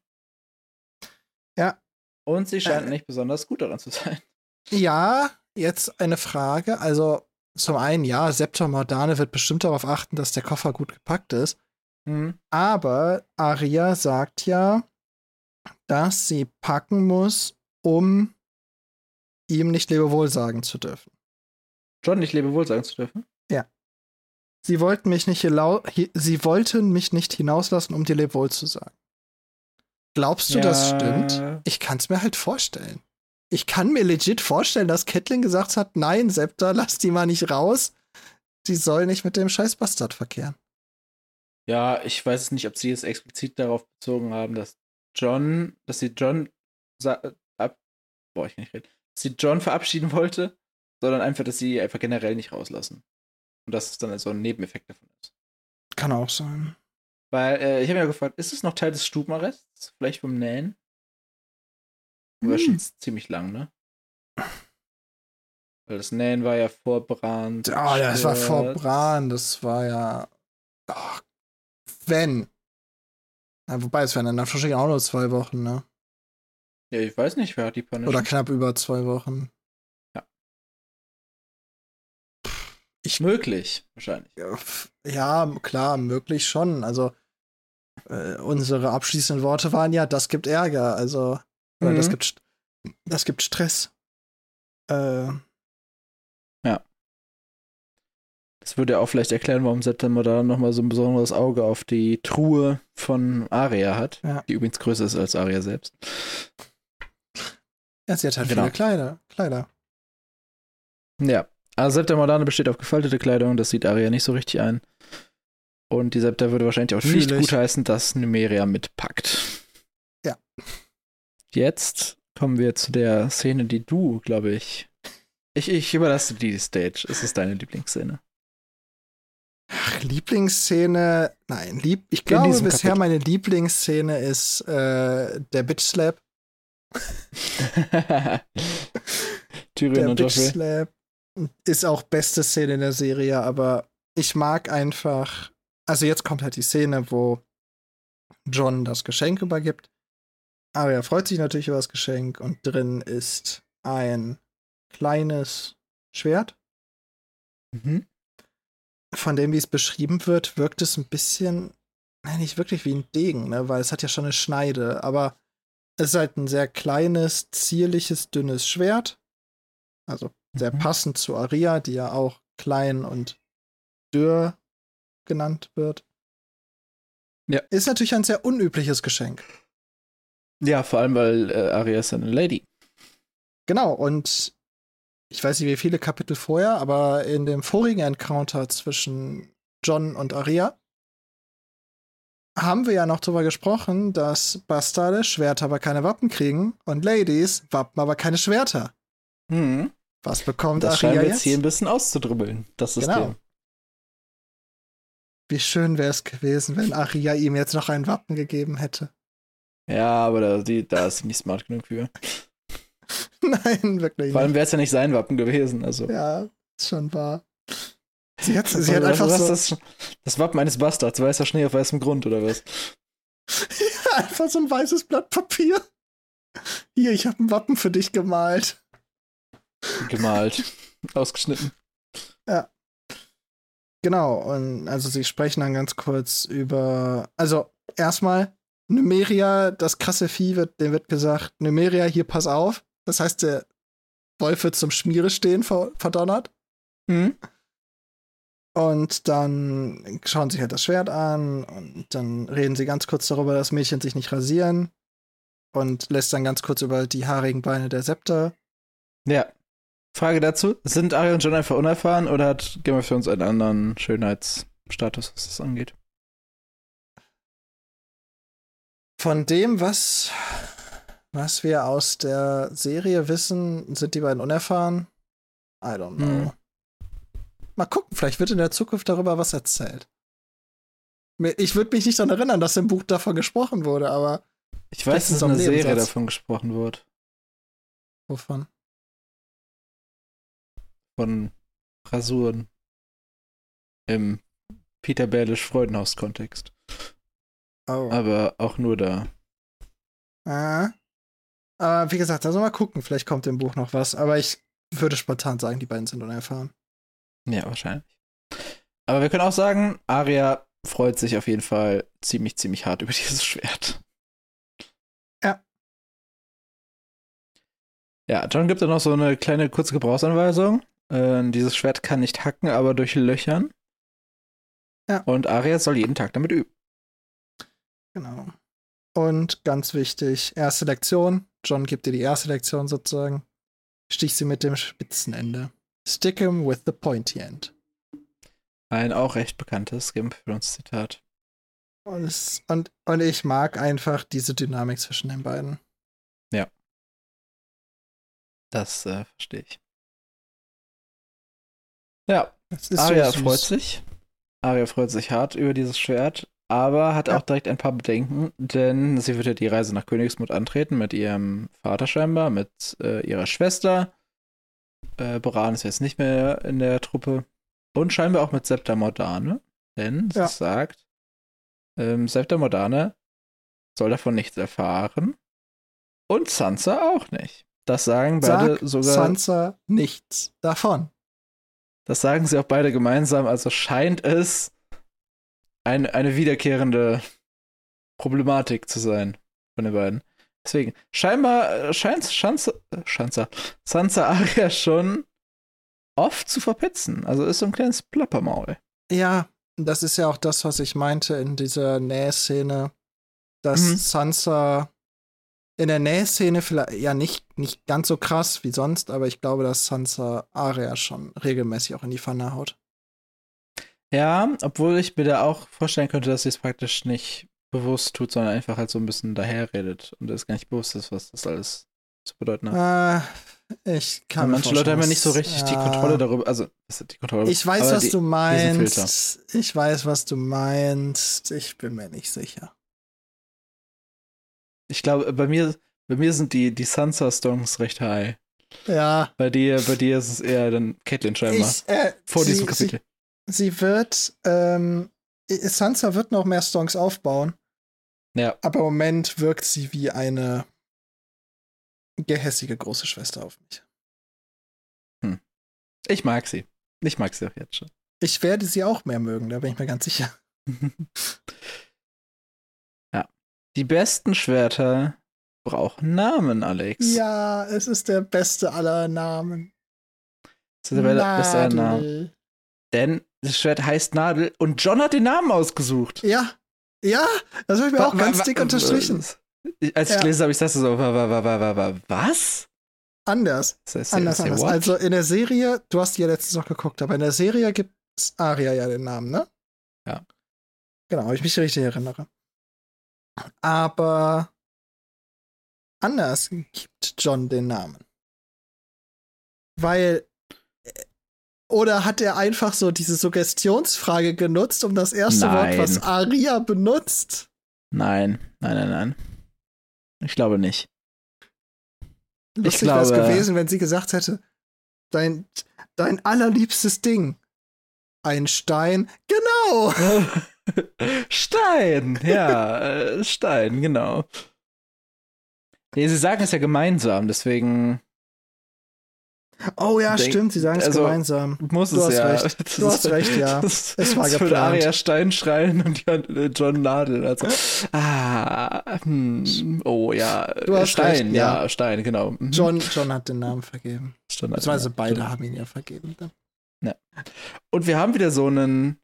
Ja. Und sie scheint äh, nicht besonders gut daran zu sein. Ja, jetzt eine Frage. Also, zum einen, ja, Septor Mordane wird bestimmt darauf achten, dass der Koffer gut gepackt ist. Mhm. Aber Aria sagt ja, dass sie packen muss, um ihm nicht Lebewohl sagen zu dürfen. John nicht Lebewohl sagen zu dürfen? Ja. Sie wollten mich nicht, sie wollten mich nicht hinauslassen, um dir Lebewohl zu sagen. Glaubst du, ja. das stimmt? Ich kann es mir halt vorstellen. Ich kann mir legit vorstellen, dass Catelyn gesagt hat, nein, Septa, lass die mal nicht raus. Die soll nicht mit dem scheiß Bastard verkehren. Ja, ich weiß es nicht, ob sie es explizit darauf bezogen haben, dass John, dass sie John boah, ich kann nicht reden, dass sie John verabschieden wollte, sondern einfach, dass sie einfach generell nicht rauslassen. Und dass es dann so ein Nebeneffekt davon ist. Kann auch sein. Weil, äh, ich habe mir gefragt, ist es noch Teil des Stubenarrests? Vielleicht vom Nähen? Hm. War schon ziemlich lang, ne? Weil das Nähen war ja vor Brand. Oh, ja, das war vor Brand. Das war ja. Oh, wenn. Ja, wobei, es wären dann wahrscheinlich auch nur zwei Wochen, ne? Ja, ich weiß nicht, wer hat die Punishment. Oder knapp über zwei Wochen. Ich, möglich, wahrscheinlich. Ja, klar, möglich schon. Also, äh, unsere abschließenden Worte waren ja, das gibt Ärger. Also, mhm. das, gibt, das gibt Stress. Äh, ja. Das würde ja auch vielleicht erklären, warum September da nochmal so ein besonderes Auge auf die Truhe von Aria hat, ja. die übrigens größer ist als Aria selbst. Ja, sie hat halt genau. viele Kleider. Kleider. Ja. Also Septa Modane besteht auf gefaltete Kleidung, das sieht Aria nicht so richtig ein. Und die Septa würde wahrscheinlich auch nicht gutheißen, dass Numeria mitpackt. Ja. Jetzt kommen wir zu der Szene, die du, glaube ich. Ich, ich überlasse dir die Stage. Es ist deine Lieblingsszene. Ach, Lieblingsszene. Nein, lieb, ich glaube bisher Kapitel. meine Lieblingsszene ist äh, der Bitch Slap. Tyrion der und Bitch Slap ist auch beste Szene in der Serie, aber ich mag einfach. Also jetzt kommt halt die Szene, wo John das Geschenk übergibt. Arya freut sich natürlich über das Geschenk und drin ist ein kleines Schwert. Mhm. Von dem, wie es beschrieben wird, wirkt es ein bisschen, nein, nicht wirklich wie ein Degen, ne, weil es hat ja schon eine Schneide, aber es ist halt ein sehr kleines, zierliches, dünnes Schwert. Also sehr mhm. passend zu Aria, die ja auch klein und dürr genannt wird. Ja. Ist natürlich ein sehr unübliches Geschenk. Ja, vor allem, weil äh, Aria ist eine Lady. Genau, und ich weiß nicht, wie viele Kapitel vorher, aber in dem vorigen Encounter zwischen John und Aria haben wir ja noch darüber gesprochen, dass Bastarde Schwerter aber keine Wappen kriegen und Ladies Wappen aber keine Schwerter. Mhm. Was bekommt das Aria jetzt? jetzt hier ein bisschen auszudribbeln, das System. Genau. Wie schön wäre es gewesen, wenn Aria ihm jetzt noch ein Wappen gegeben hätte. Ja, aber da, die, da ist sie nicht smart genug für. Nein, wirklich. Vor allem wäre es ja nicht sein Wappen gewesen. Also. Ja, ist schon wahr. Sie hat, sie hat einfach so. Das, das Wappen eines Bastards, weißer Schnee auf weißem Grund, oder was? ja, einfach so ein weißes Blatt Papier. Hier, ich habe ein Wappen für dich gemalt. Gemalt. Ausgeschnitten. Ja. Genau, und also sie sprechen dann ganz kurz über, also erstmal, Numeria, das krasse Vieh, wird, dem wird gesagt, Numeria, hier pass auf. Das heißt, der Wolf wird zum Schmiere stehen verdonnert. Mhm. Und dann schauen sie halt das Schwert an und dann reden sie ganz kurz darüber, dass Mädchen sich nicht rasieren und lässt dann ganz kurz über die haarigen Beine der Septa. Ja. Frage dazu: Sind Ari und John einfach unerfahren oder hat Game of Thrones einen anderen Schönheitsstatus, was das angeht? Von dem, was, was wir aus der Serie wissen, sind die beiden unerfahren. I don't know. Hm. Mal gucken, vielleicht wird in der Zukunft darüber was erzählt. Ich würde mich nicht daran erinnern, dass im Buch davon gesprochen wurde, aber. Ich weiß, dass in der Serie davon gesprochen wurde. Wovon? Von Rasuren. Im Peter Berlisch Freudenhaus-Kontext. Oh. Aber auch nur da. Ah. Aber wie gesagt, also mal gucken, vielleicht kommt im Buch noch was. Aber ich würde spontan sagen, die beiden sind unerfahren. Ja, wahrscheinlich. Aber wir können auch sagen, Arya freut sich auf jeden Fall ziemlich, ziemlich hart über dieses Schwert. Ja. Ja, John gibt dann noch so eine kleine kurze Gebrauchsanweisung. Äh, dieses Schwert kann nicht hacken, aber durchlöchern. Ja. Und Arya soll jeden Tag damit üben. Genau. Und ganz wichtig, erste Lektion. John gibt dir die erste Lektion sozusagen. Stich sie mit dem spitzen Ende. Stick him with the pointy end. Ein auch recht bekanntes Game of Thrones Zitat. Und, es, und, und ich mag einfach diese Dynamik zwischen den beiden. Ja. Das äh, verstehe ich. Ja, Arya so freut sich. Arya freut sich hart über dieses Schwert, aber hat ja. auch direkt ein paar Bedenken, denn sie wird ja die Reise nach Königsmut antreten mit ihrem Vater scheinbar, mit äh, ihrer Schwester äh, Boran ist jetzt nicht mehr in der Truppe. Und scheinbar auch mit Septa Mordane. Denn sie ja. sagt, ähm, Septa Mordane soll davon nichts erfahren. Und Sansa auch nicht. Das sagen beide Sag sogar. Sansa nichts davon. Das sagen sie auch beide gemeinsam. Also scheint es ein, eine wiederkehrende Problematik zu sein von den beiden. Deswegen, scheinbar äh, scheint Schanza, Schanza, Sansa Aria schon oft zu verpetzen. Also ist so ein kleines Plappermaul. Ja, das ist ja auch das, was ich meinte in dieser Nähszene, dass mhm. Sansa in der Nähszene vielleicht ja nicht, nicht ganz so krass wie sonst, aber ich glaube, dass Sansa Aria schon regelmäßig auch in die Pfanne haut. Ja, obwohl ich mir da auch vorstellen könnte, dass sie es praktisch nicht bewusst tut, sondern einfach halt so ein bisschen daherredet und es gar nicht bewusst ist, was das alles zu bedeuten hat. Äh, ich kann und manche Leute haben ja nicht so richtig ja. die Kontrolle darüber, also die Kontrolle. Ich weiß, was die, du meinst. Ich weiß, was du meinst. Ich bin mir nicht sicher. Ich glaube, bei mir, bei mir sind die, die Sansa-Stones recht high. Ja. Bei dir, bei dir ist es eher dann Caitlyn scheinbar. Ich, äh, vor sie, diesem Kapitel. Sie, sie wird ähm, Sansa wird noch mehr Songs aufbauen. Ja. Aber im Moment wirkt sie wie eine gehässige große Schwester auf mich. Hm. Ich mag sie. Ich mag sie auch jetzt schon. Ich werde sie auch mehr mögen, da bin ich mir ganz sicher. ja. Die besten Schwerter brauchen Namen, Alex. Ja, es ist der beste aller Namen. Es ist der beste aller Namen. Denn das Schwert heißt Nadel und John hat den Namen ausgesucht. Ja. Ja, das habe ich mir auch ganz dick unterstrichen. Als ich ja. gelesen habe, ich dachte so, wa, wa, wa, wa, wa, was? Anders. Das heißt, anders, anders. Also in der Serie, du hast die ja letztens noch geguckt, aber in der Serie gibt es Aria ja den Namen, ne? Ja. Genau, ich mich richtig erinnere. Aber anders gibt John den Namen. Weil oder hat er einfach so diese Suggestionsfrage genutzt, um das erste nein. Wort, was Aria benutzt? Nein, nein, nein, nein. Ich glaube nicht. Lustig wäre es gewesen, wenn sie gesagt hätte, dein, dein allerliebstes Ding. Ein Stein. Genau! Stein, ja, äh, Stein, genau. Nee, sie sagen es ja gemeinsam, deswegen Oh ja, Denk, stimmt, sie sagen es also, gemeinsam. Muss du es ja. Recht. Du hast recht, ja. Das, es war das geplant. Aria Stein schreien und äh, John Nadel. Also, ah, hm, oh ja. Du hast Stein, recht, ja. ja. Stein, genau. Mhm. John, John hat den Namen vergeben. Beziehungsweise beide John. haben ihn ja vergeben. Dann. Ja. Und wir haben wieder so einen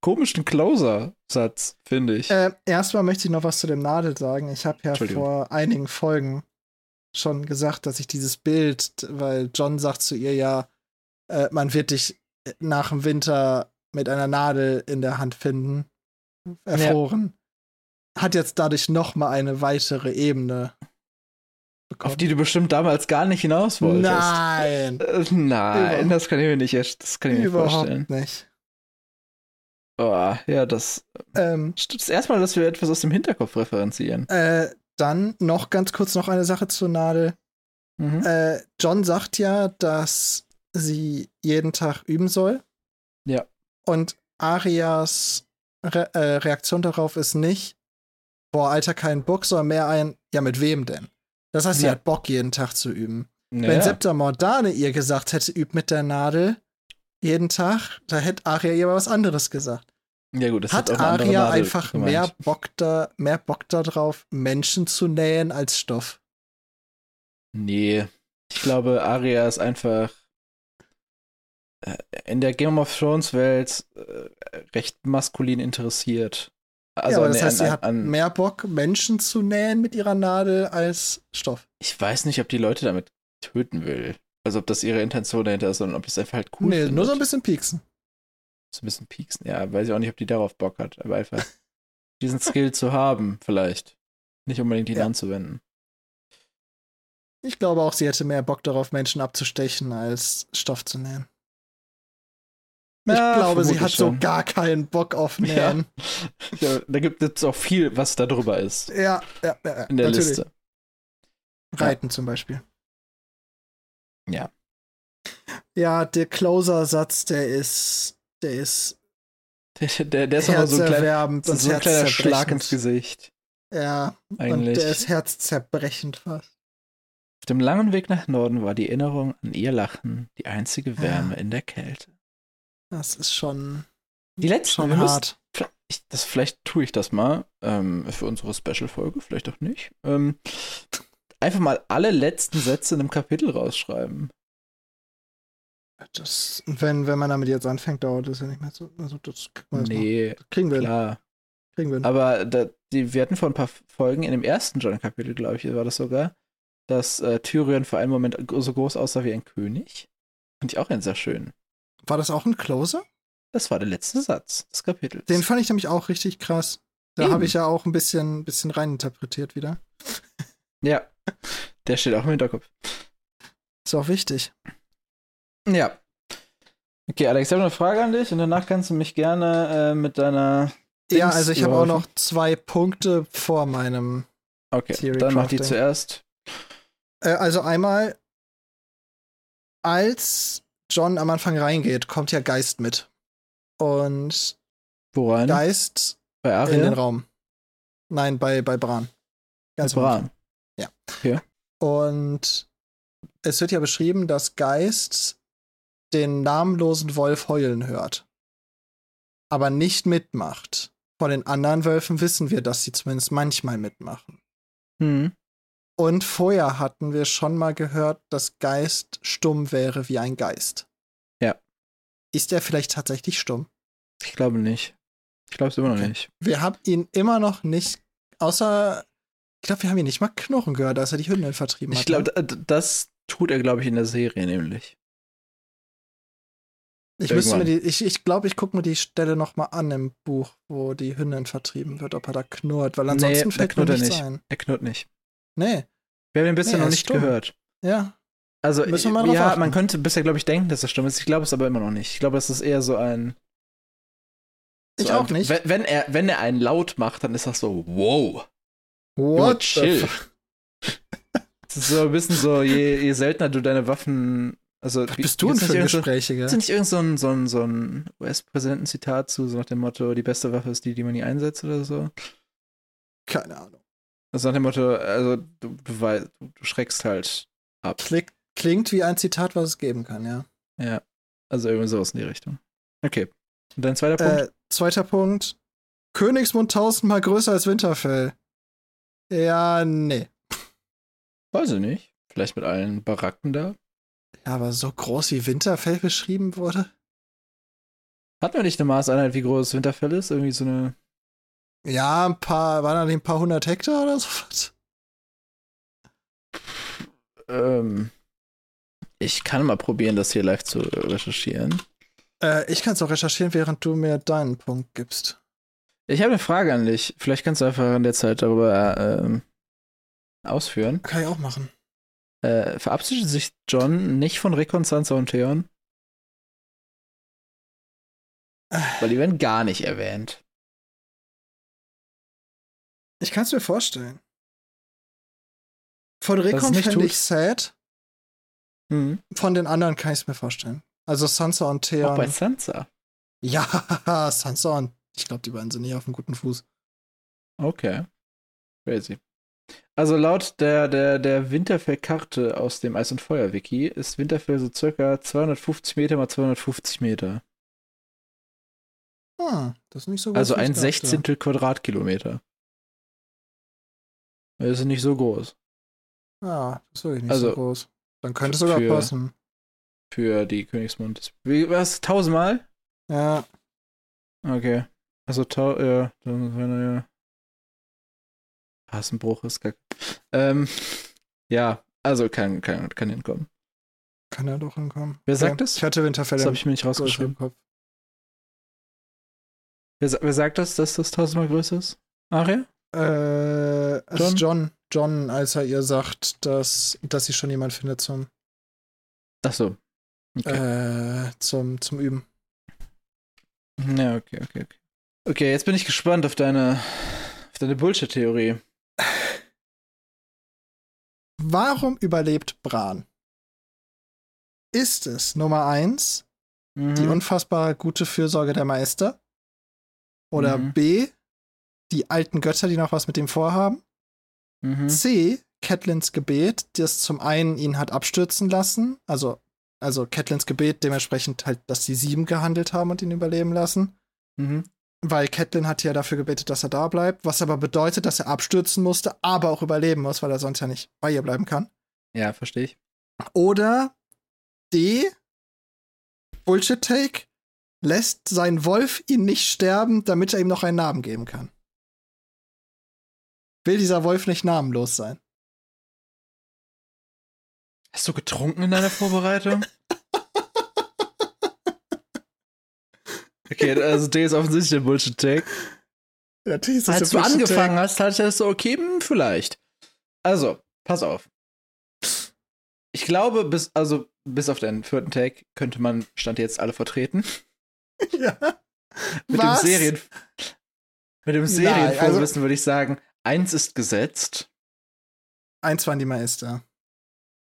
komischen Closer-Satz, finde ich. Äh, erstmal möchte ich noch was zu dem Nadel sagen. Ich habe ja vor einigen Folgen schon gesagt, dass ich dieses Bild, weil John sagt zu ihr ja, äh, man wird dich nach dem Winter mit einer Nadel in der Hand finden, erfroren, ja. hat jetzt dadurch noch mal eine weitere Ebene bekommen. Auf die du bestimmt damals gar nicht hinaus wolltest. Nein. Äh, nein, Überhaupt. das kann ich mir nicht, das kann ich mir Überhaupt vorstellen. nicht. Oh, ja, das, ähm, das erste Mal, dass wir etwas aus dem Hinterkopf referenzieren. Äh, dann noch ganz kurz noch eine Sache zur Nadel. Mhm. Äh, John sagt ja, dass sie jeden Tag üben soll. Ja. Und Arias Re äh, Reaktion darauf ist nicht, boah, Alter, kein Bock, sondern mehr ein, ja, mit wem denn? Das heißt, sie ja. hat Bock, jeden Tag zu üben. Naja. Wenn Septa Mordane ihr gesagt hätte, übt mit der Nadel jeden Tag, da hätte Aria ihr was anderes gesagt. Ja, gut, das hat Aria einfach mehr Bock, da, mehr Bock darauf, Menschen zu nähen als Stoff? Nee. Ich glaube, Aria ist einfach äh, in der Game of Thrones Welt äh, recht maskulin interessiert. Also ja, das heißt, an, sie hat an, mehr Bock, Menschen zu nähen mit ihrer Nadel als Stoff. Ich weiß nicht, ob die Leute damit töten will. Also ob das ihre Intention dahinter ist, sondern ob das einfach halt cool ist. Nee, findet. nur so ein bisschen pieksen so ein bisschen pieksen. Ja, weiß ich auch nicht, ob die darauf Bock hat, aber einfach diesen Skill zu haben, vielleicht. Nicht unbedingt ihn ja. anzuwenden. Ich glaube auch, sie hätte mehr Bock darauf, Menschen abzustechen, als Stoff zu nähen. Ich ja, glaube, sie hat schon. so gar keinen Bock auf Nähen. Ja. ja da gibt es auch viel, was da drüber ist. Ja, ja, ja. In der natürlich. Liste. Reiten zum Beispiel. Ja. Ja, der Closer-Satz, der ist der ist. Der, der, der ist aber so, klein, so ein kleiner Schlag ins Gesicht. Ja, Eigentlich. und der ist herzzerbrechend fast. Auf dem langen Weg nach Norden war die Erinnerung an ihr Lachen die einzige Wärme ja. in der Kälte. Das ist schon. Die letzten schon hart. Ich, das, vielleicht tue ich das mal ähm, für unsere Special-Folge, vielleicht auch nicht. Ähm, einfach mal alle letzten Sätze in einem Kapitel rausschreiben. Das, wenn, wenn man damit jetzt anfängt, dauert das ja nicht mehr so. Also das kriegen wir Nee, das kriegen wir klar. Kriegen wir. Aber da, die, wir hatten vor ein paar Folgen in dem ersten John-Kapitel, glaube ich, war das sogar, dass äh, Tyrion für einen Moment so groß aussah wie ein König. Fand ich auch einen sehr schön. War das auch ein Closer? Das war der letzte Satz des Kapitels. Den fand ich nämlich auch richtig krass. Da habe ich ja auch ein bisschen, bisschen reininterpretiert wieder. Ja, der steht auch im Hinterkopf. Ist auch wichtig. Ja. Okay, Alex, ich habe eine Frage an dich und danach kannst du mich gerne äh, mit deiner. Dings ja, also ich habe auch noch zwei Punkte vor meinem. Okay, Theory dann mach die zuerst. Äh, also einmal, als John am Anfang reingeht, kommt ja Geist mit. Und Wo rein? Geist bei Aria? in den Raum. Nein, bei, bei Bran. Ganz bei Bran. Ja. Okay. Und es wird ja beschrieben, dass Geist den namenlosen Wolf heulen hört, aber nicht mitmacht. Von den anderen Wölfen wissen wir, dass sie zumindest manchmal mitmachen. Hm. Und vorher hatten wir schon mal gehört, dass Geist stumm wäre wie ein Geist. Ja. Ist er vielleicht tatsächlich stumm? Ich glaube nicht. Ich glaube es immer noch nicht. Wir haben ihn immer noch nicht, außer, ich glaube, wir haben ihn nicht mal Knochen gehört, als er die Hündin vertrieben hat. Ich glaube, ne? das tut er, glaube ich, in der Serie nämlich. Ich müsste mir die, ich, ich glaube, ich gucke mir die Stelle nochmal an im Buch, wo die Hündin vertrieben wird, ob er da knurrt, weil ansonsten nee, fällt mir nichts nicht. ein. Er knurrt nicht. Nee. Wir haben ihn bisher nee, noch nicht stumm. gehört. Ja. Also, Müssen wir mal ja, man könnte bisher, glaube ich, denken, dass er stumm ist. Ich glaube es aber immer noch nicht. Ich glaube, es ist eher so ein. So ich auch ein, nicht. Wenn, wenn, er, wenn er einen laut macht, dann ist das so, wow. What? chill. das ist so ein bisschen so, je, je seltener du deine Waffen also, Was bist du denn für ein Gesprächiger? Ist nicht irgend so ein, so ein, so ein US-Präsidenten-Zitat zu, so nach dem Motto, die beste Waffe ist die, die man nie einsetzt oder so? Keine Ahnung. Also nach dem Motto, also du, du, du, du schreckst halt ab. Klick, Klingt wie ein Zitat, was es geben kann, ja. Ja, also irgendwie sowas in die Richtung. Okay. Und dein zweiter Punkt? Äh, zweiter Punkt. Königsmund tausendmal größer als Winterfell. Ja, nee. Weiß ich nicht. Vielleicht mit allen Baracken da. Ja, aber so groß wie Winterfell beschrieben wurde? Hatten wir nicht eine Maßeinheit, wie groß Winterfell ist? Irgendwie so eine. Ja, ein paar, waren da nicht ein paar hundert Hektar oder so was? Ähm, ich kann mal probieren, das hier live zu recherchieren. Äh, ich kann es auch recherchieren, während du mir deinen Punkt gibst. Ich habe eine Frage an dich. Vielleicht kannst du einfach in der Zeit darüber ähm, ausführen. Kann ich auch machen. Äh, verabschiedet sich John nicht von Rickon, Sansa und Theon? Weil die werden gar nicht erwähnt. Ich kann es mir vorstellen. Von Rickon fände ich sad. Mhm. Von den anderen kann ich es mir vorstellen. Also Sansa und Theon. Auch bei Sansa? Ja, Sansa und ich glaube, die beiden sind nicht auf einem guten Fuß. Okay. Crazy. Also laut der, der, der Winterfell-Karte aus dem Eis- und Feuer-Wiki ist Winterfell so circa 250 Meter mal 250 Meter. Ah, das ist nicht so groß. Also ein Sechzehntel Quadratkilometer. Das ist nicht so groß. Ah, das ist wirklich nicht also, so groß. Dann könnte es sogar für, passen. Für die Königsmund. Wie, was? Tausendmal? Ja. Okay. Also, ja, dann wenn ja. Hassenbruch ist kacke. Ähm, ja, also kann, kann, kann hinkommen. Kann er doch hinkommen. Wer sagt das? Ich hatte Winterfell. Das habe ich mir nicht rausgeschrieben. Wer, wer, sagt das, dass das tausendmal größer ist? Aria? Äh, John? John. John, als er ihr sagt, dass, dass sie schon jemand findet zum. Ach so. Okay. Äh, zum, zum Üben. Ja, okay, okay, okay. Okay, jetzt bin ich gespannt auf deine, auf deine Bullshit-Theorie. Warum überlebt Bran? Ist es Nummer eins mhm. die unfassbar gute Fürsorge der Meister? Oder mhm. B, die alten Götter, die noch was mit ihm vorhaben? Mhm. C, Catelins Gebet, das zum einen ihn hat abstürzen lassen, also, also Catelins Gebet dementsprechend halt, dass die sieben gehandelt haben und ihn überleben lassen. Mhm. Weil Catelyn hat ja dafür gebetet, dass er da bleibt, was aber bedeutet, dass er abstürzen musste, aber auch überleben muss, weil er sonst ja nicht bei ihr bleiben kann. Ja, verstehe ich. Oder D, Bullshit-Take, lässt sein Wolf ihn nicht sterben, damit er ihm noch einen Namen geben kann. Will dieser Wolf nicht namenlos sein? Hast du getrunken in deiner Vorbereitung? okay, also D ist offensichtlich der Bullshit-Take. Ja, ist Als du angefangen hast, hatte ich das so, okay, hm, vielleicht. Also, pass auf. Ich glaube, bis, also, bis auf den vierten Take könnte man Stand jetzt alle vertreten. Ja. mit Was? dem Serien. Mit dem Serienvorwissen also, würde ich sagen, eins ist gesetzt. Eins waren die Meister.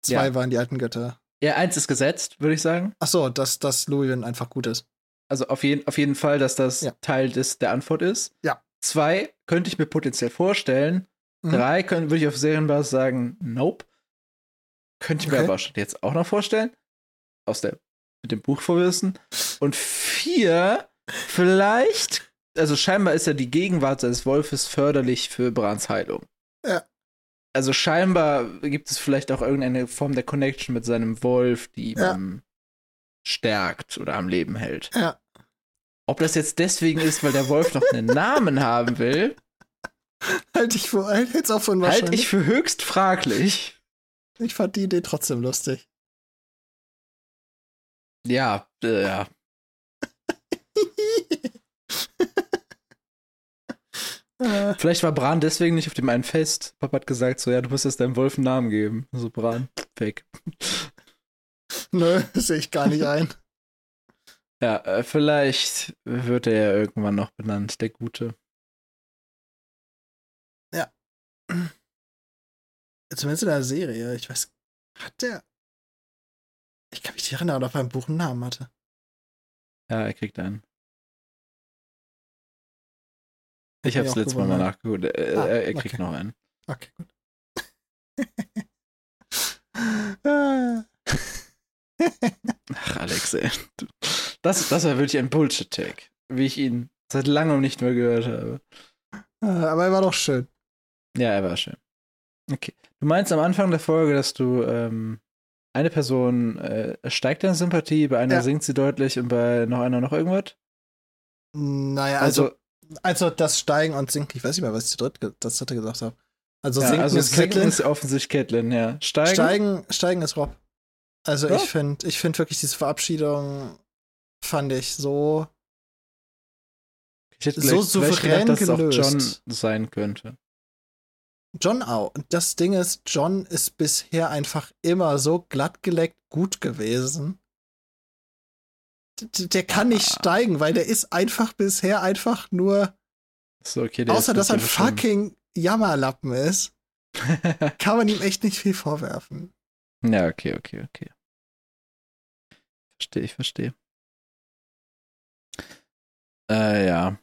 Zwei ja. waren die alten Götter. Ja, eins ist gesetzt, würde ich sagen. Ach so, dass, dass Louis einfach gut ist. Also auf jeden, auf jeden Fall, dass das ja. Teil des, der Antwort ist. Ja. Zwei könnte ich mir potenziell vorstellen. Mhm. Drei können, würde ich auf Serienbasis sagen, nope. Könnte ich okay. mir aber jetzt auch noch vorstellen. Aus der, mit dem Buchvorwissen. Und vier, vielleicht, also scheinbar ist ja die Gegenwart seines Wolfes förderlich für Brans Heilung. Ja. Also scheinbar gibt es vielleicht auch irgendeine Form der Connection mit seinem Wolf, die ja. Stärkt oder am Leben hält. Ja. Ob das jetzt deswegen ist, weil der Wolf noch einen Namen haben will, halte ich für, halt jetzt auch von wahrscheinlich. Halte ich für höchst fraglich. Ich fand die Idee trotzdem lustig. Ja, äh, ja. Vielleicht war Bran deswegen nicht auf dem einen Fest. Papa hat gesagt, so, ja, du musst jetzt deinem Wolf einen Namen geben. So, Bran, fake. Nö, sehe ich gar nicht ein. Ja, äh, vielleicht wird er ja irgendwann noch benannt, der Gute. Ja. Zumindest in der Serie. Ich weiß, hat der. Ich kann mich nicht erinnern, ob er beim Buch einen Namen hatte. Ja, er kriegt einen. Ich habe es letztes Mal mal nachgeguckt. Er, ah, er kriegt okay. noch einen. Okay, gut. sehen. Das, das war wirklich ein Bullshit-Tag, wie ich ihn seit langem nicht mehr gehört habe. Aber er war doch schön. Ja, er war schön. Okay. Du meinst am Anfang der Folge, dass du ähm, eine Person äh, steigt deine Sympathie, bei einer ja. sinkt sie deutlich und bei noch einer noch irgendwas? Naja, also, also, also das Steigen und Sinken, ich weiß nicht mehr, was ich dritte, das dritte gesagt habe. Also ja, Sinken also ist Caitlin. ist offensichtlich Caitlin, ja. Steigen? Steigen, Steigen ist Rob. Also ja? ich finde ich find wirklich diese Verabschiedung fand ich so ich hätte so souverän gedacht, dass gelöst. Es auch John sein könnte. John auch. Und das Ding ist, John ist bisher einfach immer so glattgeleckt gut gewesen. D der kann nicht ah. steigen, weil der ist einfach bisher einfach nur. So, okay, außer dass er ein fucking Jammerlappen ist, kann man ihm echt nicht viel vorwerfen. Ja, okay, okay, okay. Verstehe, ich verstehe. Äh, ja.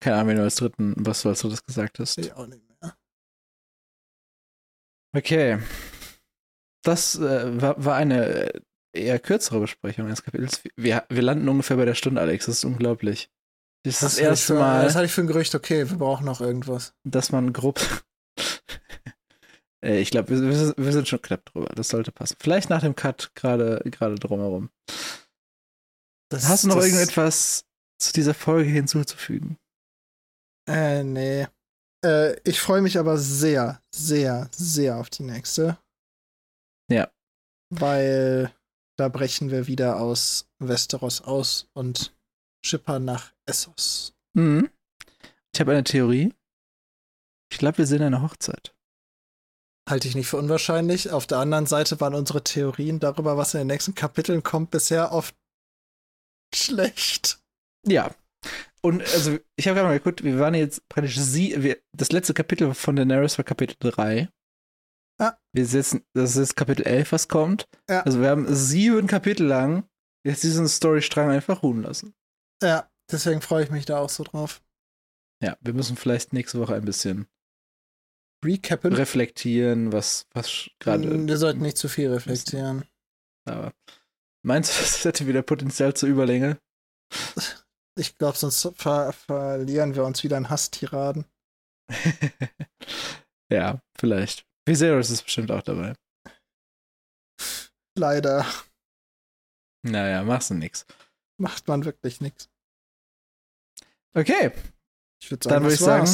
Keine Ahnung, wenn du als dritten, was du als drittes gesagt hast. Ich auch nicht mehr. Okay. Das äh, war, war eine äh, eher kürzere Besprechung eines Kapitels. Wir, wir landen ungefähr bei der Stunde, Alex. Das ist unglaublich. Das ist das, das erste für, Mal. Das hatte ich für ein Gerücht, okay, wir brauchen noch irgendwas. Dass man grob. Äh, ich glaube, wir, wir, sind schon knapp drüber. Das sollte passen. Vielleicht nach dem Cut gerade drumherum. Das, Hast du noch das, irgendetwas zu dieser Folge hinzuzufügen? Äh, nee. Äh, ich freue mich aber sehr, sehr, sehr auf die nächste. Ja. Weil da brechen wir wieder aus Westeros aus und schippern nach Essos. Mhm. Ich habe eine Theorie. Ich glaube, wir sind eine Hochzeit. Halte ich nicht für unwahrscheinlich. Auf der anderen Seite waren unsere Theorien darüber, was in den nächsten Kapiteln kommt, bisher oft schlecht. Ja, und also, ich habe gerade mal geguckt, wir waren jetzt praktisch sie, wir, das letzte Kapitel von Daenerys war Kapitel 3. Ja. Wir sitzen, das ist Kapitel 11, was kommt. Ja. Also wir haben sieben Kapitel lang jetzt diesen Storystrang einfach ruhen lassen. Ja, deswegen freue ich mich da auch so drauf. Ja, wir müssen vielleicht nächste Woche ein bisschen recappen, reflektieren, was, was gerade. Mm, wir sollten nicht zu viel reflektieren. Aber meinst du, das hätte wieder Potenzial zur Überlänge? Ich glaube, sonst ver verlieren wir uns wieder in Hasstiraden. ja, vielleicht. Viserys ist bestimmt auch dabei. Leider. Naja, machst du nix. Macht man wirklich nix. Okay. Ich würd sagen, Dann würde ich sagen,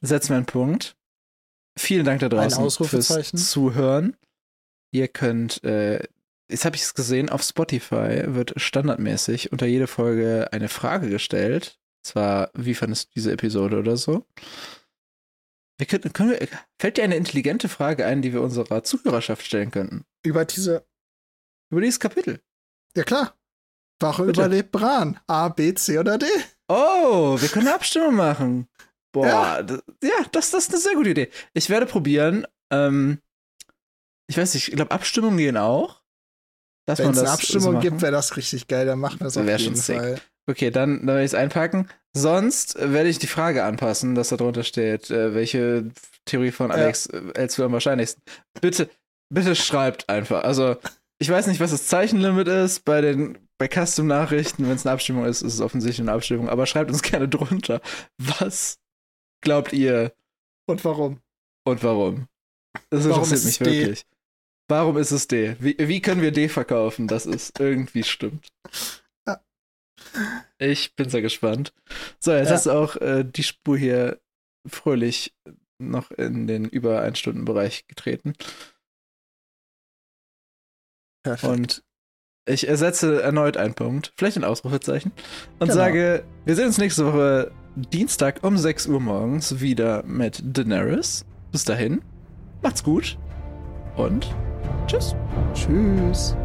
setzen wir einen Punkt. Vielen Dank da draußen fürs Zuhören. Ihr könnt äh, jetzt habe ich es gesehen, auf Spotify wird standardmäßig unter jede Folge eine Frage gestellt. Zwar, wie fandest du diese Episode oder so? Wir können, können wir, fällt dir eine intelligente Frage ein, die wir unserer Zuhörerschaft stellen könnten? Über diese. Über dieses Kapitel. Ja, klar. Warum überlebt Bran? A, B, C oder D? Oh, wir können eine Abstimmung machen. Boah, ja, das, ja das, das ist eine sehr gute Idee. Ich werde probieren. Ähm, ich weiß nicht, ich glaube, Abstimmungen gehen auch. Wenn es eine Abstimmung so gibt, wäre das richtig geil. Dann machen wir es auf jeden Fall. Okay, dann, dann werde ich es einpacken. Sonst werde ich die Frage anpassen, dass da drunter steht, äh, welche Theorie von Alex ja. hältst du am wahrscheinlichsten. Bitte, bitte schreibt einfach. Also, ich weiß nicht, was das Zeichenlimit ist bei den bei Custom-Nachrichten. Wenn es eine Abstimmung ist, ist es offensichtlich eine Abstimmung. Aber schreibt uns gerne drunter. Was glaubt ihr? Und warum? Und warum? Das warum interessiert mich wirklich. Warum ist es D? Wie, wie können wir D verkaufen, dass es irgendwie stimmt? Ich bin sehr gespannt. So, jetzt ja. hast du auch äh, die Spur hier fröhlich noch in den über ein Stunden Bereich getreten. Perfekt. Und ich ersetze erneut einen Punkt, vielleicht ein Ausrufezeichen, und genau. sage, wir sehen uns nächste Woche Dienstag um 6 Uhr morgens wieder mit Daenerys. Bis dahin, macht's gut und Tschüss. Tschüss.